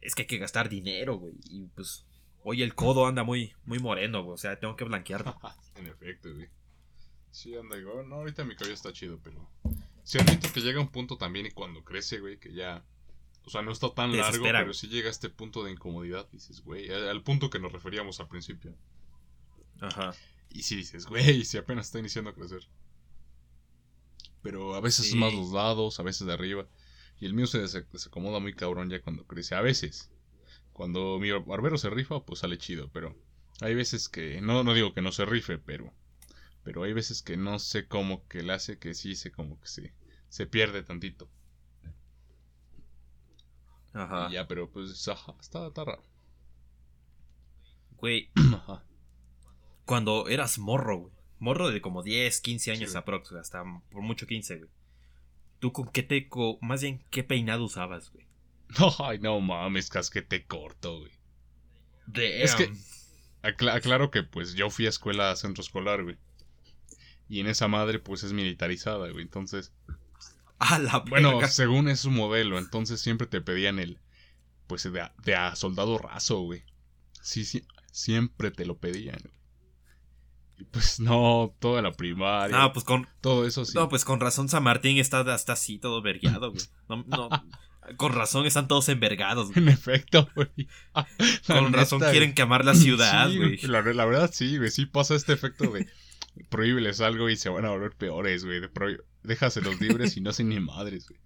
es que hay que gastar dinero, güey. Y pues, hoy el codo anda muy, muy moreno, güey. O sea, tengo que blanquearlo. en efecto, güey. Sí, anda igual. No, ahorita mi cabello está chido, pero. Sí, admito que llega un punto también y cuando crece, güey, que ya. O sea, no está tan largo, pero sí llega a este punto de incomodidad. Dices, güey, al punto que nos referíamos al principio. Ajá. Y sí dices, güey, si apenas está iniciando a crecer. Pero a veces es Sí. más los lados, a veces de arriba. Y el mío se des- desacomoda muy cabrón ya cuando crece. A veces. Cuando mi barbero se rifa, pues sale chido. Pero hay veces que. No, no digo que no se rife, pero. Pero hay veces que no sé cómo que le hace que sí se como que se. Se pierde tantito. Ajá. Y ya, pero pues ajá, está, está raro. Güey, Ajá. cuando eras morro, güey. Morro de como 10, 15 años Sí, aprox, güey, hasta por mucho 15, güey. ¿Tú con qué te... co- más bien, qué peinado usabas, güey? Ay, no mames, casquete corto, güey. De Es que- Acla- aclaro que pues yo fui a escuela centro escolar, güey. Y en esa madre pues es militarizada, güey. Entonces, A la bueno, verga. según es su modelo, entonces siempre te pedían el pues de a, de a soldado raso, güey. Sí, sí, siempre te lo pedían. güey. Y pues no, toda la primaria, No, pues con, todo eso sí. no, pues con razón San Martín está hasta así, todo vergueado, güey. No, no, con razón están todos envergados, güey. En efecto, güey. Con razón quieren quemar la ciudad, Sí, güey. La, la verdad sí, güey. Sí pasa este efecto de prohíbeles algo y se van a volver peores, güey. Déjaselos libres y no hacen ni madres, güey.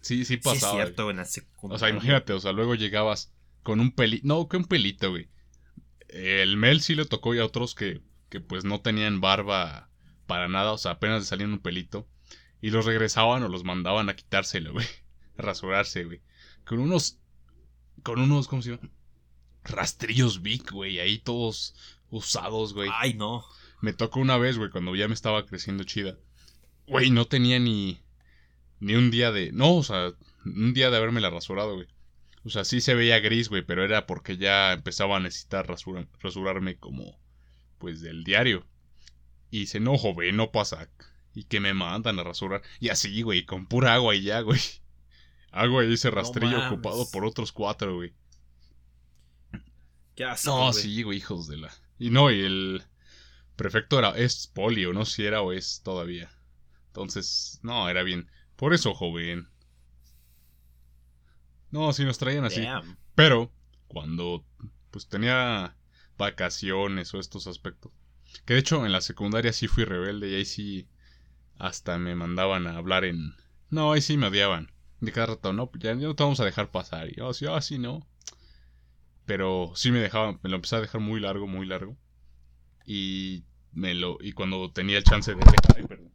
Sí, sí Sí, es pasaba. güey. cierto, en la secundaria. o sea, imagínate, o sea, luego llegabas con un pelito. No, que un pelito, güey. El Mel sí le tocó y a otros que, que pues no tenían barba para nada, o sea, apenas le salían un pelito. Y los regresaban o los mandaban a quitárselo, güey. A rasurarse, güey. Con unos. Con unos, ¿cómo se llama? Rastrillos Vic, güey. Ahí todos usados, güey. Ay, no. Me tocó una vez, güey, cuando ya me estaba creciendo chida. Güey, no tenía ni. Ni un día de. No, o sea, un día de haberme la rasurado, güey. O sea, sí se veía gris, güey, pero era porque ya empezaba a necesitar rasura- rasurarme como. Pues del diario. Y dice, no, joven, no pasa. Y que me mandan a rasurar. Y así, güey, con pura agua y ya, güey. Agua y ese rastrillo ocupado por otros cuatro, güey. Qué asco, No, sí, güey, hijos de la. Y no, y el prefecto era, es polio, no si era o es todavía. Entonces, no, era bien. Por eso, joven. No, si nos traían así. Damn. Pero, cuando pues tenía vacaciones o estos aspectos. Que de hecho en la secundaria sí fui rebelde y ahí sí hasta me mandaban a hablar en... No, ahí sí me odiaban. De cada rato, no, ya, ya no te vamos a dejar pasar. Y yo, sí, ah, sí, no. Pero sí me dejaban, me lo empecé a dejar muy largo, muy largo. Y me lo, y cuando tenía el chance de Ay, perdón.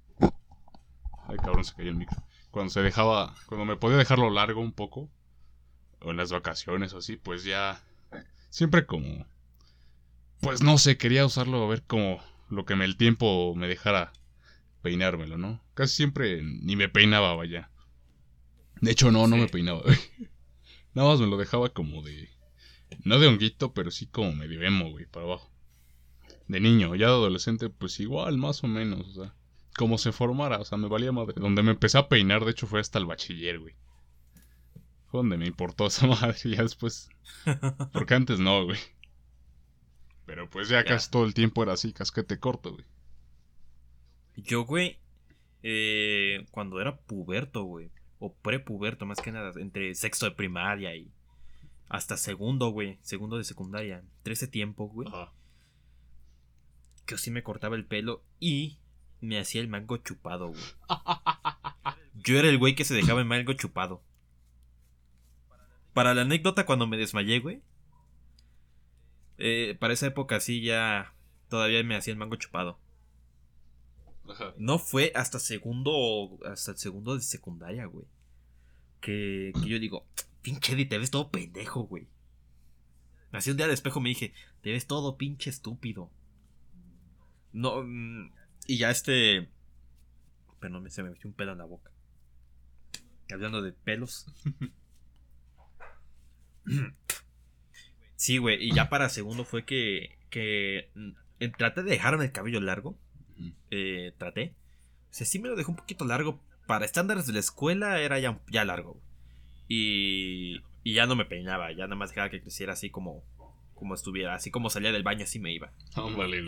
Ay, cabrón, se cayó el micro. Cuando se dejaba, cuando me podía dejarlo largo un poco, o en las vacaciones o así, pues ya siempre como pues no sé, quería usarlo a ver como lo que me el tiempo me dejara peinármelo, ¿no? Casi siempre ni me peinaba, vaya. De hecho no, no Sí. me peinaba. Nada más me lo dejaba como de no de honguito, pero sí como medio emo, güey, para abajo. De niño, ya de adolescente, pues igual, más o menos, o sea, como se formara, o sea, me valía madre. Donde me empecé a peinar, de hecho, fue hasta el bachiller, güey. Fue donde me importó esa madre, y ya después. Porque antes no, güey. Pero pues ya, Ya. casi todo el tiempo era así, casquete corto, güey. Yo, güey, eh, cuando era puberto, güey, o prepuberto más que nada, entre sexto de primaria y hasta segundo, güey, segundo de secundaria, entre ese tiempo, güey, Ajá. Que sí me cortaba el pelo y me hacía el mango chupado, güey. Yo era el güey que se dejaba el mango chupado. Para la anécdota, cuando me desmayé, güey, eh, para esa época sí ya todavía me hacía el mango chupado. Ajá. No fue hasta segundo. Hasta el segundo de secundaria, güey. Que, que yo digo, pinche Eddie, te ves todo pendejo, güey. Así un día al espejo me dije, te ves todo pinche estúpido. No. mm, y ya este. Pero me, se me metió un pelo en la boca. Hablando de pelos. sí, güey. Y ya para segundo fue que. Que. mm, Traté de dejarme el cabello largo eh, traté. O sea, sí me lo dejó un poquito largo. Para estándares de la escuela era ya, ya largo. Y, y ya no me peinaba. Ya nada más dejaba que creciera así como, como estuviera. Así como salía del baño, así me iba.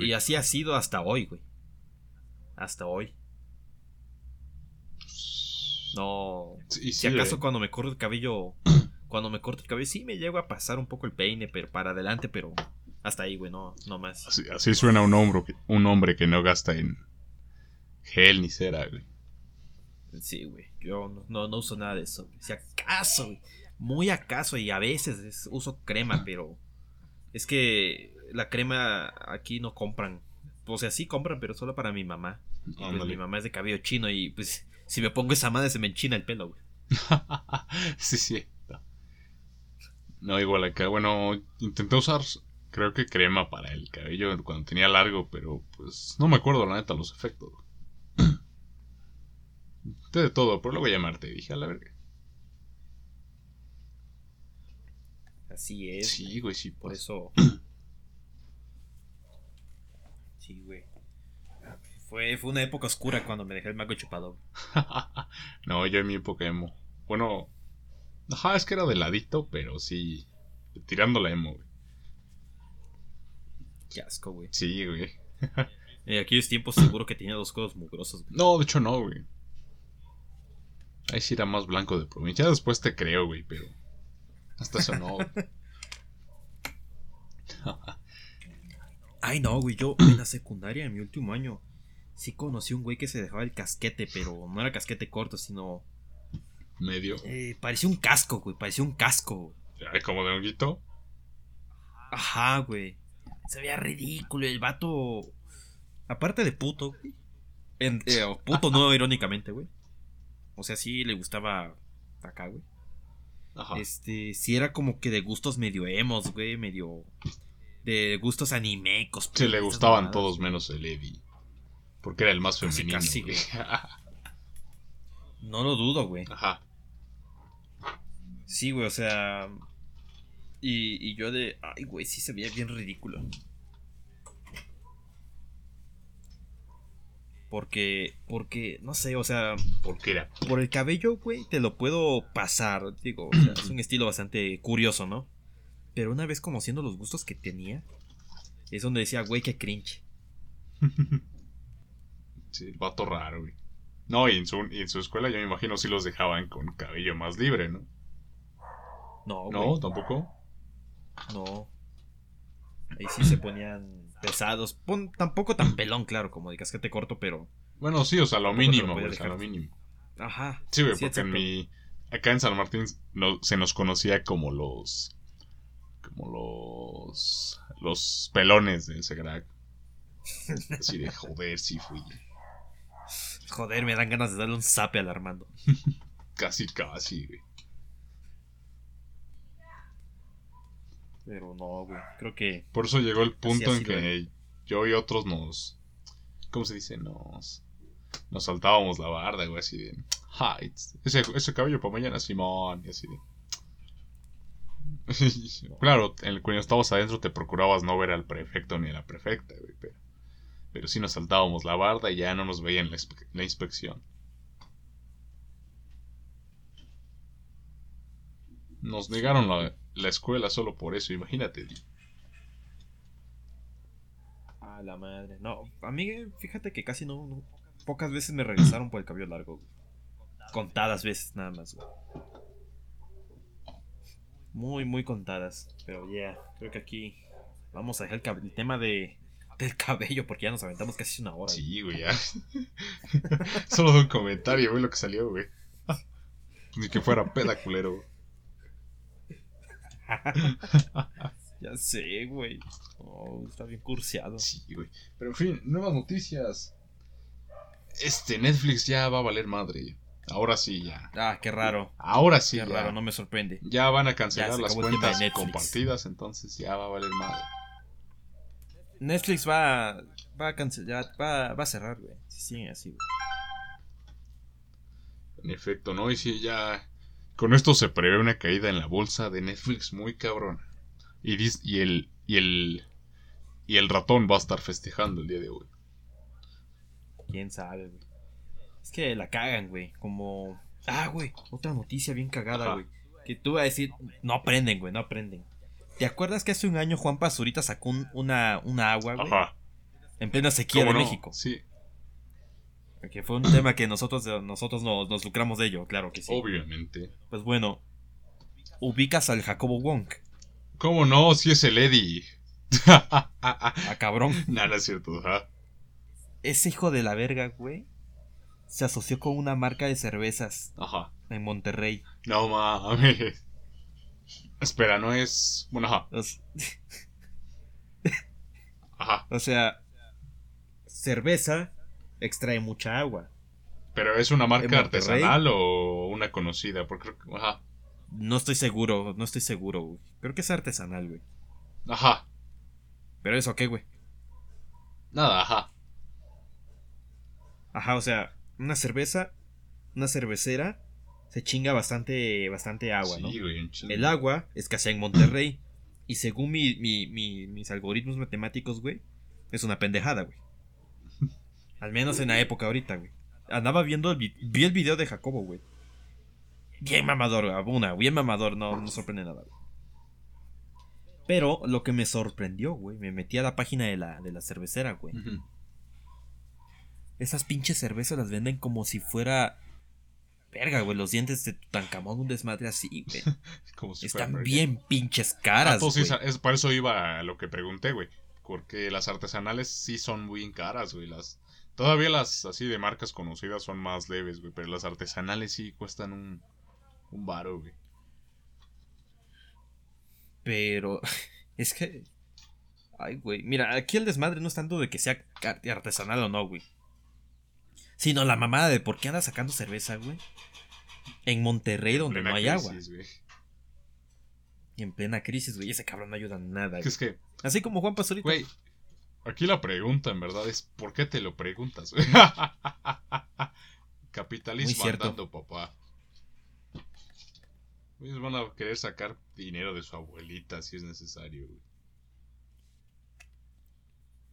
Y así ha sido hasta hoy, güey. Hasta hoy. No. Sí, sí, Si acaso güey. cuando me corto el cabello. Cuando me corto el cabello, sí me llego a pasar un poco el peine, pero para adelante, pero hasta ahí, güey, no, no más. Así, así suena un hombre, que, un hombre que no gasta en gel ni cera, güey. Sí, güey. Yo no, no, no uso nada de eso. güey. Si acaso, güey. Muy acaso y a veces es- uso crema, pero es que la crema aquí no compran. O sea, sí compran, pero solo para mi mamá. Pues, mi mamá es de cabello chino y pues si me pongo esa madre se me enchina el pelo, güey. sí, sí. No, igual acá. Bueno, intenté usar, creo que crema para el cabello cuando tenía largo, pero pues no me acuerdo la neta los efectos. Intenté de todo, pero luego llamarte y dije a la verga. Así es. Sí, güey, sí. Por pues. eso. Sí, güey. Fue, fue una época oscura cuando me dejé el mago chupado. no, yo en mi época emo. Bueno, ajá, es que era de ladito, pero sí. Tirando la emo, güey. Qué asco, güey. Sí, güey. En aquellos tiempos seguro que tenía dos codos mugrosos, güey. No, de hecho no, güey. Ahí sí era más blanco de provincia. Después te creo, güey, pero. Hasta eso no. güey. Ay, no, güey, yo en la secundaria, en mi último año, sí conocí un güey que se dejaba el casquete, pero no era casquete corto, sino... Medio. eh, parecía un casco, güey, parecía un casco. como de honguito. Ajá, güey. Se veía ridículo, el vato... Aparte de puto, güey. en- eh, puto no irónicamente, güey. O sea, sí le gustaba acá, güey. Ajá. Este, sí era como que de gustos medio emos, güey, medio... De gustos anime, cosplay. Sí, le gustaban mamadas. todos menos el Eddie. Porque era el más Casi, femenino. casi, güey. No lo dudo, güey. Ajá. Sí, güey, o sea. Y, y yo de. Ay, güey, sí se veía bien ridículo. Porque. Porque, no sé, o sea. Porque era. Por el cabello, güey, te lo puedo pasar. Digo, o sea, es un estilo bastante curioso, ¿no? Pero una vez conociendo los gustos que tenía, es donde decía, güey, qué cringe. Sí, el vato raro, güey. No, y en su, y en su escuela yo me imagino si los dejaban con cabello más libre, ¿no? No, güey. No, tampoco. No. Ahí sí se ponían pesados. Pon- tampoco tan pelón, claro, como de casquete corto, pero. Bueno, sí, o sea, lo mínimo, güey, o sea, lo mínimo. Ajá. Sí, güey, porque en mi. Acá en San Martín no- se nos conocía como los. Como los. Los pelones de ese crack. Así de joder, sí fui. Joder, me dan ganas de darle un zape al Armando. Casi, casi, güey. Pero no, güey. Creo que. Por eso llegó el punto en que yo y otros nos. ¿Cómo se dice? Nos. Nos saltábamos la barda, güey, así de. "Ja, ese, ese cabello para mañana, Simón, y así de. claro, cuando estabas adentro te procurabas no ver al prefecto ni a la prefecta, güey, pero. Pero sí nos saltábamos la barda y ya no nos veían la, inspe- la inspección. Nos negaron la, la escuela solo por eso, imagínate. A la madre. No, a mí, fíjate que casi no. no- pocas veces me regresaron por el cabello largo, güey. Contadas veces nada más, güey. Muy, muy contadas. Pero ya, creo que aquí vamos a dejar el, tema de, del cabello porque ya nos aventamos casi una hora. Sí, güey, ya. Solo de un comentario, güey, lo que salió, güey. Ni que fuera peda culero. Ya sé, güey. Oh, está bien curseado. Sí, güey. Pero en fin, nuevas noticias. Este Netflix ya va a valer madre. Ahora sí, ya. Ah, qué raro. Ahora sí, Qué ya. raro, no me sorprende. Ya van a cancelar las cuentas compartidas, entonces ya va a valer madre. Netflix va, va a cancelar, va, va a cerrar, güey. Si siguen así, güey. En efecto, ¿no? Y sí, ya. Con esto se prevé una caída en la bolsa de Netflix muy cabrón. Y, dis- y el. Y el. Y el ratón va a estar festejando el día de hoy. Quién sabe, güey. Es que la cagan, güey. Como. Ah, güey. Otra noticia bien cagada, Ajá. güey. Que tú vas a decir. No aprenden, güey. No aprenden. ¿Te acuerdas que hace un año Juan Pazurita sacó un- una, una agua, güey? Ajá. En plena sequía de. México. Sí, Que fue un tema que nosotros, nosotros nos, nos lucramos de ello, claro que sí. obviamente. Pues bueno. Ubicas al Jacobo Wong. ¿Cómo no? Si es el Eddie. A cabrón. Nada, es cierto. Ajá. Ese hijo de la verga, güey. Se asoció con una marca de cervezas Ajá. en Monterrey. No mames. Espera, no es. Bueno, ajá. Ajá. O sea, cerveza extrae mucha agua. Pero es una marca artesanal o una conocida. Porque creo que. Ajá. No estoy seguro, no estoy seguro, güey. Creo que es artesanal, güey. Ajá. Pero eso, ¿qué, güey? Nada, ajá. Ajá, o sea, una cerveza, una cervecera, se chinga bastante, bastante agua, sí, ¿no? güey. El agua escasea en Monterrey. Y según mi, mi- mi- mis algoritmos matemáticos, güey, es una pendejada, güey. Al menos en la época ahorita, güey. Andaba viendo el, vi- vi el video de Jacobo, güey. Bien mamador, una, bien mamador, no, no sorprende nada, güey. Pero lo que me sorprendió, güey, me metí a la página de la, de la cervecera, güey. Esas pinches cervezas las venden como si fuera. Verga, güey, los dientes de Tutankamón, un desmadre así, güey. Como si Están bien pinches Ah, caras, entonces, güey. es, para eso iba a lo que pregunté, güey. Porque las artesanales sí son muy caras, güey. Las, todavía las así de marcas conocidas son más leves, güey. Pero las artesanales sí cuestan un, un varo, güey. Pero es que. Ay, güey. Mira, aquí el desmadre no es tanto de que sea artesanal o no, güey. Sino la mamada de por qué anda sacando cerveza, güey. En Monterrey, donde no hay agua. crisis, güey. Y en plena crisis, güey. Ese cabrón no ayuda en nada, güey. Es que, Así como Juan Pazurita. güey, aquí la pregunta en verdad es: ¿por qué te lo preguntas, Capitalismo andando, papá. Ellos van a querer sacar dinero de su abuelita si es necesario, güey.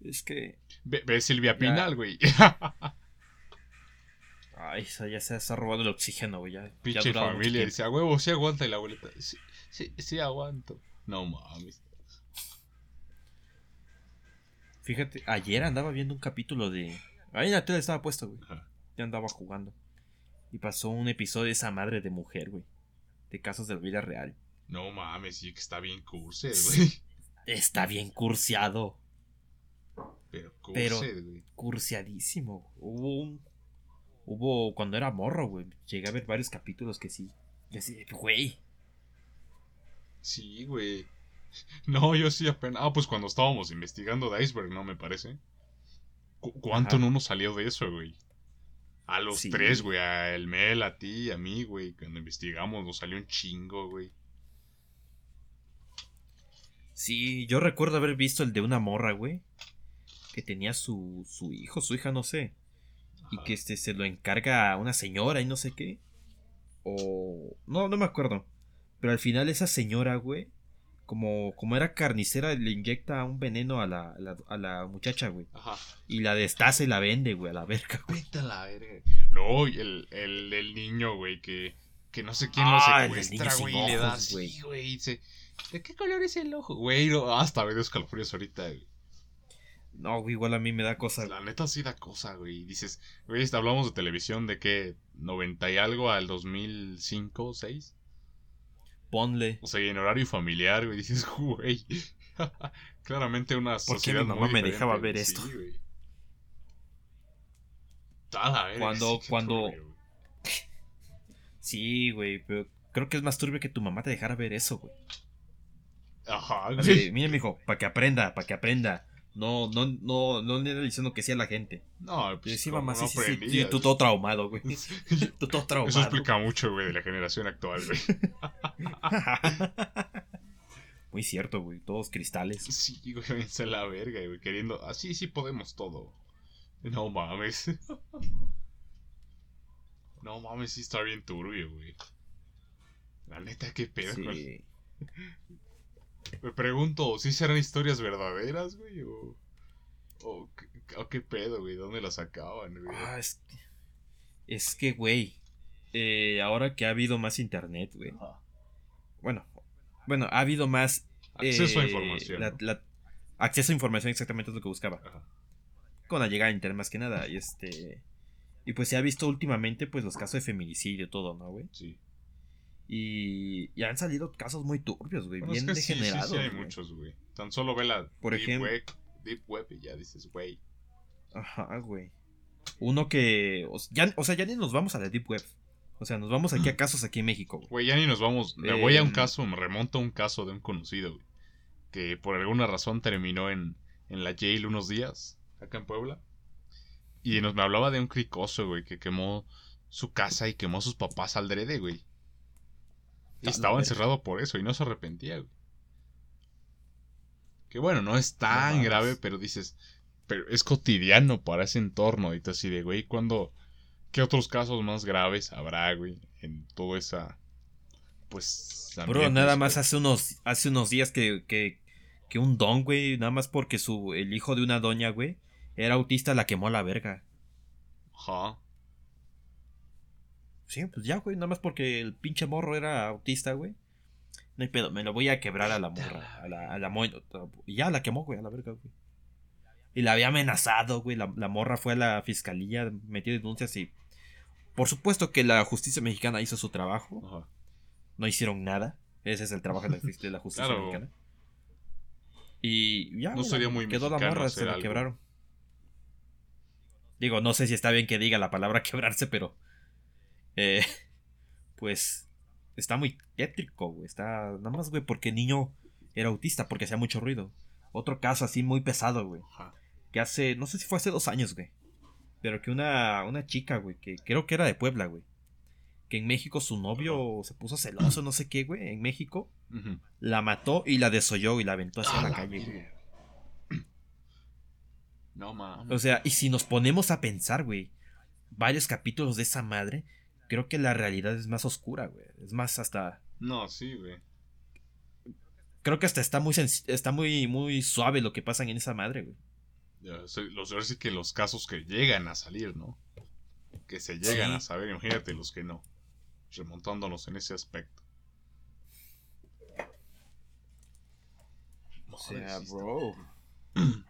Es que. Ve, ve Silvia Pinal, güey. Ay, esa ya se está robando el oxígeno, güey. Ya, Pinche familia. Dice, a huevo, sí aguanta. Y la abuelita, sí, sí, sí aguanto. No mames. Fíjate, ayer andaba viendo un capítulo de. Ahí en la tele estaba puesto, güey. Ajá. Ya andaba jugando. Y pasó un episodio de esa madre de mujer, güey. De casos de la vida real. No mames, sí que está bien curse, güey. Está bien cursiado. Pero Pero- curse, güey. Cursiadísimo. Hubo un. Hubo. Cuando era morro, güey. Llegué a ver varios capítulos que sí. Y así, güey. Sí, güey. No, yo sí apenas. Ah, pues cuando estábamos investigando de Iceberg, ¿no? Me parece. Cu- ¿Cuánto Ajá. no nos salió de eso, güey? A los Sí. tres, güey. A el Mel, a ti, a mí, güey. Cuando investigamos nos salió un chingo, güey. Sí, yo recuerdo haber visto el de una morra, güey. Que tenía su, su hijo, su hija, no sé. Y que este se lo encarga a una señora y no sé qué. O. No, no me acuerdo. Pero al final esa señora, güey. Como, como era carnicera, le inyecta un veneno a la, a la, a la muchacha, güey. Ajá. Y la destaza y la vende, güey, a la verga, güey. Vete a la verga. No, y el, el, el niño, güey, que, que no sé quién Ah, lo secuestra, güey, y le da güey. güey, y dice, ¿de qué color es el ojo? Güey, no, hasta me dio escalofríos ahorita, güey. No, igual a mí me da cosa. La neta sí da cosa, güey. Dices, güey, hablamos de televisión de que 90 y algo al 2005, 6. Ponle. O sea, y en horario familiar, güey, dices, güey. Claramente una ¿Por qué sociedad mi mamá muy me dejaba ver esto? Sí, güey. A la verga, Cuando- sí, cuando- turbio, güey. Sí, güey, pero creo que es más turbio que tu mamá te dejara ver eso, güey. Ajá, Así güey. de, mire, mijo, para que aprenda, para que aprenda. No, no, no, no le diciendo que sí a la gente. No, pues sí, mamá, sí, sí, sí, sí, tú todo traumado, güey. Tú todo traumado. Eso explica mucho, güey, de la generación actual, güey. Muy cierto, güey. Todos cristales. Sí, güey, a la verga, güey, queriendo. Así sí podemos todo. No mames. No mames, sí está bien turbio, güey. La neta, qué pedo. con- Sí. Me pregunto, ¿sí serán historias verdaderas, güey? O, o, qué- o qué pedo, güey? ¿Dónde las sacaban, güey? Ah, es que, es que, güey. eh, ahora que ha habido más internet, güey. Ajá. Bueno, bueno, ha habido más. Acceso a eh, información. la- ¿no? la- acceso a información exactamente es lo que buscaba. Ajá. Con la llegada a internet más que nada. Y este. Y pues se ha visto últimamente, pues, los casos de feminicidio y todo, ¿no, güey? Sí. Y, y han salido casos muy turbios, güey. Bueno, bien es que sí, sí, degenerados. sí, hay güey. muchos, güey. Tan solo ve la Por Deep ejemplo- Web, Deep Web y ya dices, güey. Ajá, güey. Uno que. O ya, o sea, ya ni nos vamos a la Deep Web. O sea, nos vamos aquí a casos aquí en México. güey. Güey, ya ni nos vamos. Me voy a un caso, me remonto a un caso de un conocido, güey. Que por alguna razón terminó en, en la jail unos días, acá en Puebla. Y nos me hablaba de un cricoso, güey, que quemó su casa y quemó a sus papás al drede, güey. Y estaba encerrado por eso y no se arrepentía, güey. Que bueno, no es tan grave, pero dices, pero es cotidiano para ese entorno. Y tú así de, güey, ¿cuándo, qué otros casos más graves habrá, güey, en toda esa, pues, Bro, nada más hace unos, hace unos días que, que, que un don, güey, nada más porque su, el hijo de una doña, güey, era autista, la quemó a la verga. Ajá. Sí, pues ya, güey, nada más porque el pinche morro era autista, güey. No hay pedo, me lo voy a quebrar a la morra, a la, a la mo- Y ya la quemó, güey, a la verga, güey. Y la había amenazado, güey. La, la morra fue a la fiscalía, metió denuncias y. Por supuesto que la justicia mexicana hizo su trabajo. Ajá. No hicieron nada. Ese es el trabajo de la, de la justicia Claro. mexicana. Y ya. No sería muy Quedó la morra, se la algo. quebraron. Digo, no sé si está bien que diga la palabra quebrarse, pero. Eh, pues. Está muy tétrico, güey. Está. Nada más, güey, porque el niño era autista, porque hacía mucho ruido. Otro caso así muy pesado, güey. Que hace. No sé si fue hace dos años, güey. Pero que una, una chica, güey, que creo que era de Puebla, güey. Que en México su novio se puso celoso, no sé qué, güey. En México. La mató y la desolló y la aventó hacia A la la calle, güey. No mames. O sea, y si nos ponemos a pensar, güey, varios capítulos de esa madre, creo que la realidad es más oscura, güey. Es más hasta. No, sí, güey. Creo que hasta está muy está muy, muy suave lo que pasa en esa madre, güey. Ya, los, ahora sí que los casos que llegan a salir, ¿no? Que se llegan Sí. a saber, imagínate los que no. Remontándonos en ese aspecto. O sea, bro.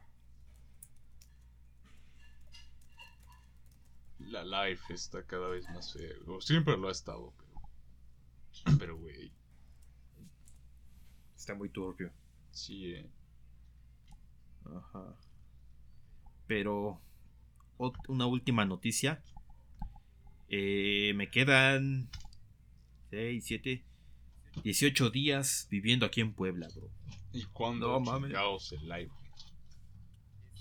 La life está cada vez más fea. Siempre lo ha estado, pero. Pero, güey. Está muy turbio. Sí, eh. Ajá. Pero. Una última noticia. Eh, me quedan 6, 7, 18 días viviendo aquí en Puebla, bro. ¿Y cuándo No, mames. el live?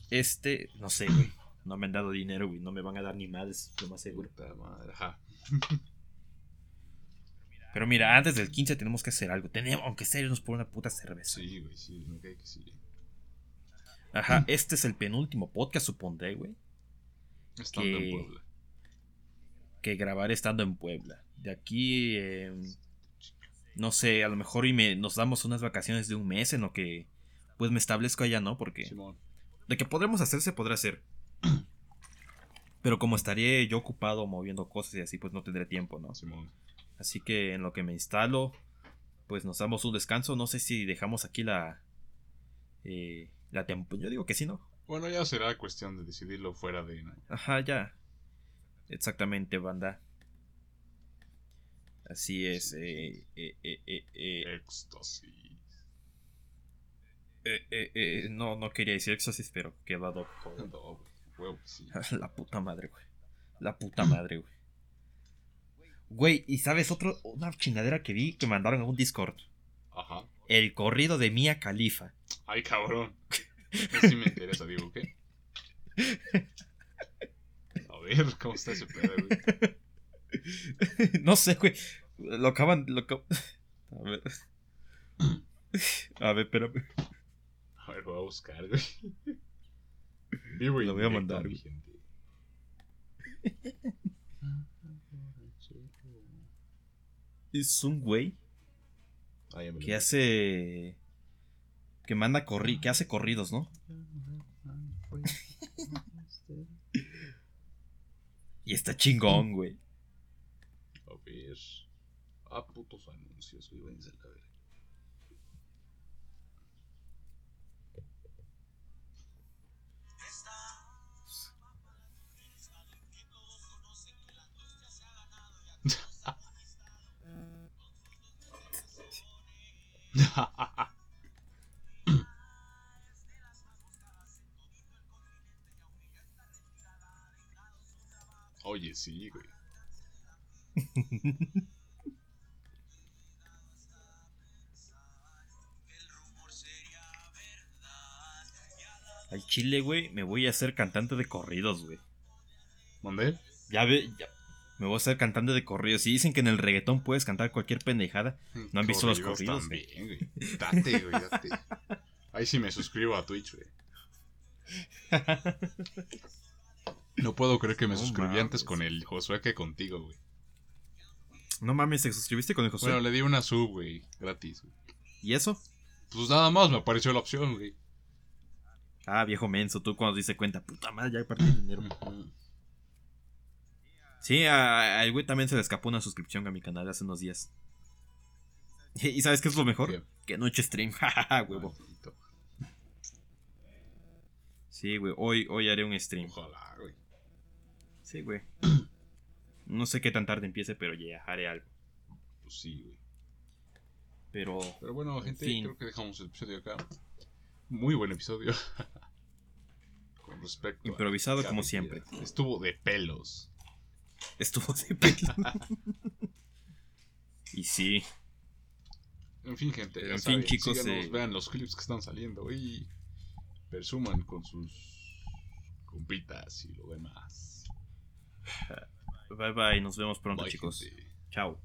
Este, no sé, güey. No me han dado dinero, güey. No me van a dar ni más, lo más seguro. Puta madre. Ajá. Pero mira, antes del 15 tenemos que hacer algo. Tenemos, aunque sea irnos por una puta cerveza. Sí, güey, sí, cae que sí. Ajá, este es el penúltimo podcast, supondré, güey. Estando Que- en Puebla. Que grabaré estando en Puebla. De aquí, eh, no sé, a lo mejor y me, nos damos unas vacaciones de un mes en lo que pues me establezco allá, ¿no? Porque Simón. de que podremos hacer, se podrá hacer. Pero como estaré yo ocupado moviendo cosas y así, pues no tendré tiempo, ¿no? Simón. Así que en lo que me instalo, pues nos damos un descanso. No sé si dejamos aquí la. eh, la tempo- Yo digo que sí, ¿no? Bueno, ya será cuestión de decidirlo fuera de. Ajá, ya. Exactamente, banda. Así es. Eh, eh, eh, eh, eh, Éxtasis. no, no quería decir éxtasis, pero güey, huevo, sí. La puta madre, güey. La puta madre, güey. Güey, ¿y sabes otro? Una chingadera que vi que mandaron a un Discord. Ajá. El corrido de Mia Khalifa. Ay, cabrón. Eso sí me interesa, digo, ¿qué? A ver, ¿cómo está ese pedo, güey? no sé, güey. Lo acaban. Lo A ver. A ver, espérame. A ver, voy a buscar, güey. Vivo y Lo voy a mandar, mi güey. gente. Es un güey Ah, que hace. Que manda corri. Que hace corridos, ¿no? Y está chingón, güey. A ver. Ah, putos anuncios, güey. Oye, sí, güey. Al chile, güey, me voy a hacer cantante de corridos, güey. ¿Mandé? Ya ve, ya. Me voy a hacer cantante de corridos. Si dicen que en el reggaetón puedes cantar cualquier pendejada, ¿no han visto los corridos? También, güey. Date, güey, date. Ahí sí me suscribo a Twitch, güey. No puedo creer que me No suscribí mames. antes con el Josué que contigo, güey. No mames, ¿te suscribiste con el José? Bueno, le di una sub, güey, gratis, güey. ¿Y eso? Pues nada más me apareció la opción, güey. Ah, viejo menso, tú cuando diste cuenta, puta madre, ya perdí el dinero. Sí, a- al güey también se le escapó una suscripción a mi canal hace unos días. ¿Y sabes qué es lo mejor? ¿Qué? Que no he hecho stream, jajaja, huevo. Sí, güey, hoy, hoy haré un stream. Ojalá, güey. Sí, güey. No sé qué tan tarde empiece, pero ya haré algo. Pues sí, güey. Pero, Pero bueno, En gente, fin. creo que dejamos el episodio acá. Muy buen episodio. Con respecto a Improvisado como siempre. Estuvo de pelos. Estuvo de pelo. y sí, En fin, gente. En fin, saben, chicos, síganos, eh, vean los clips que están saliendo y presuman con sus compitas y lo demás. bye bye, nos vemos pronto, Bye, chicos. gente. Chao.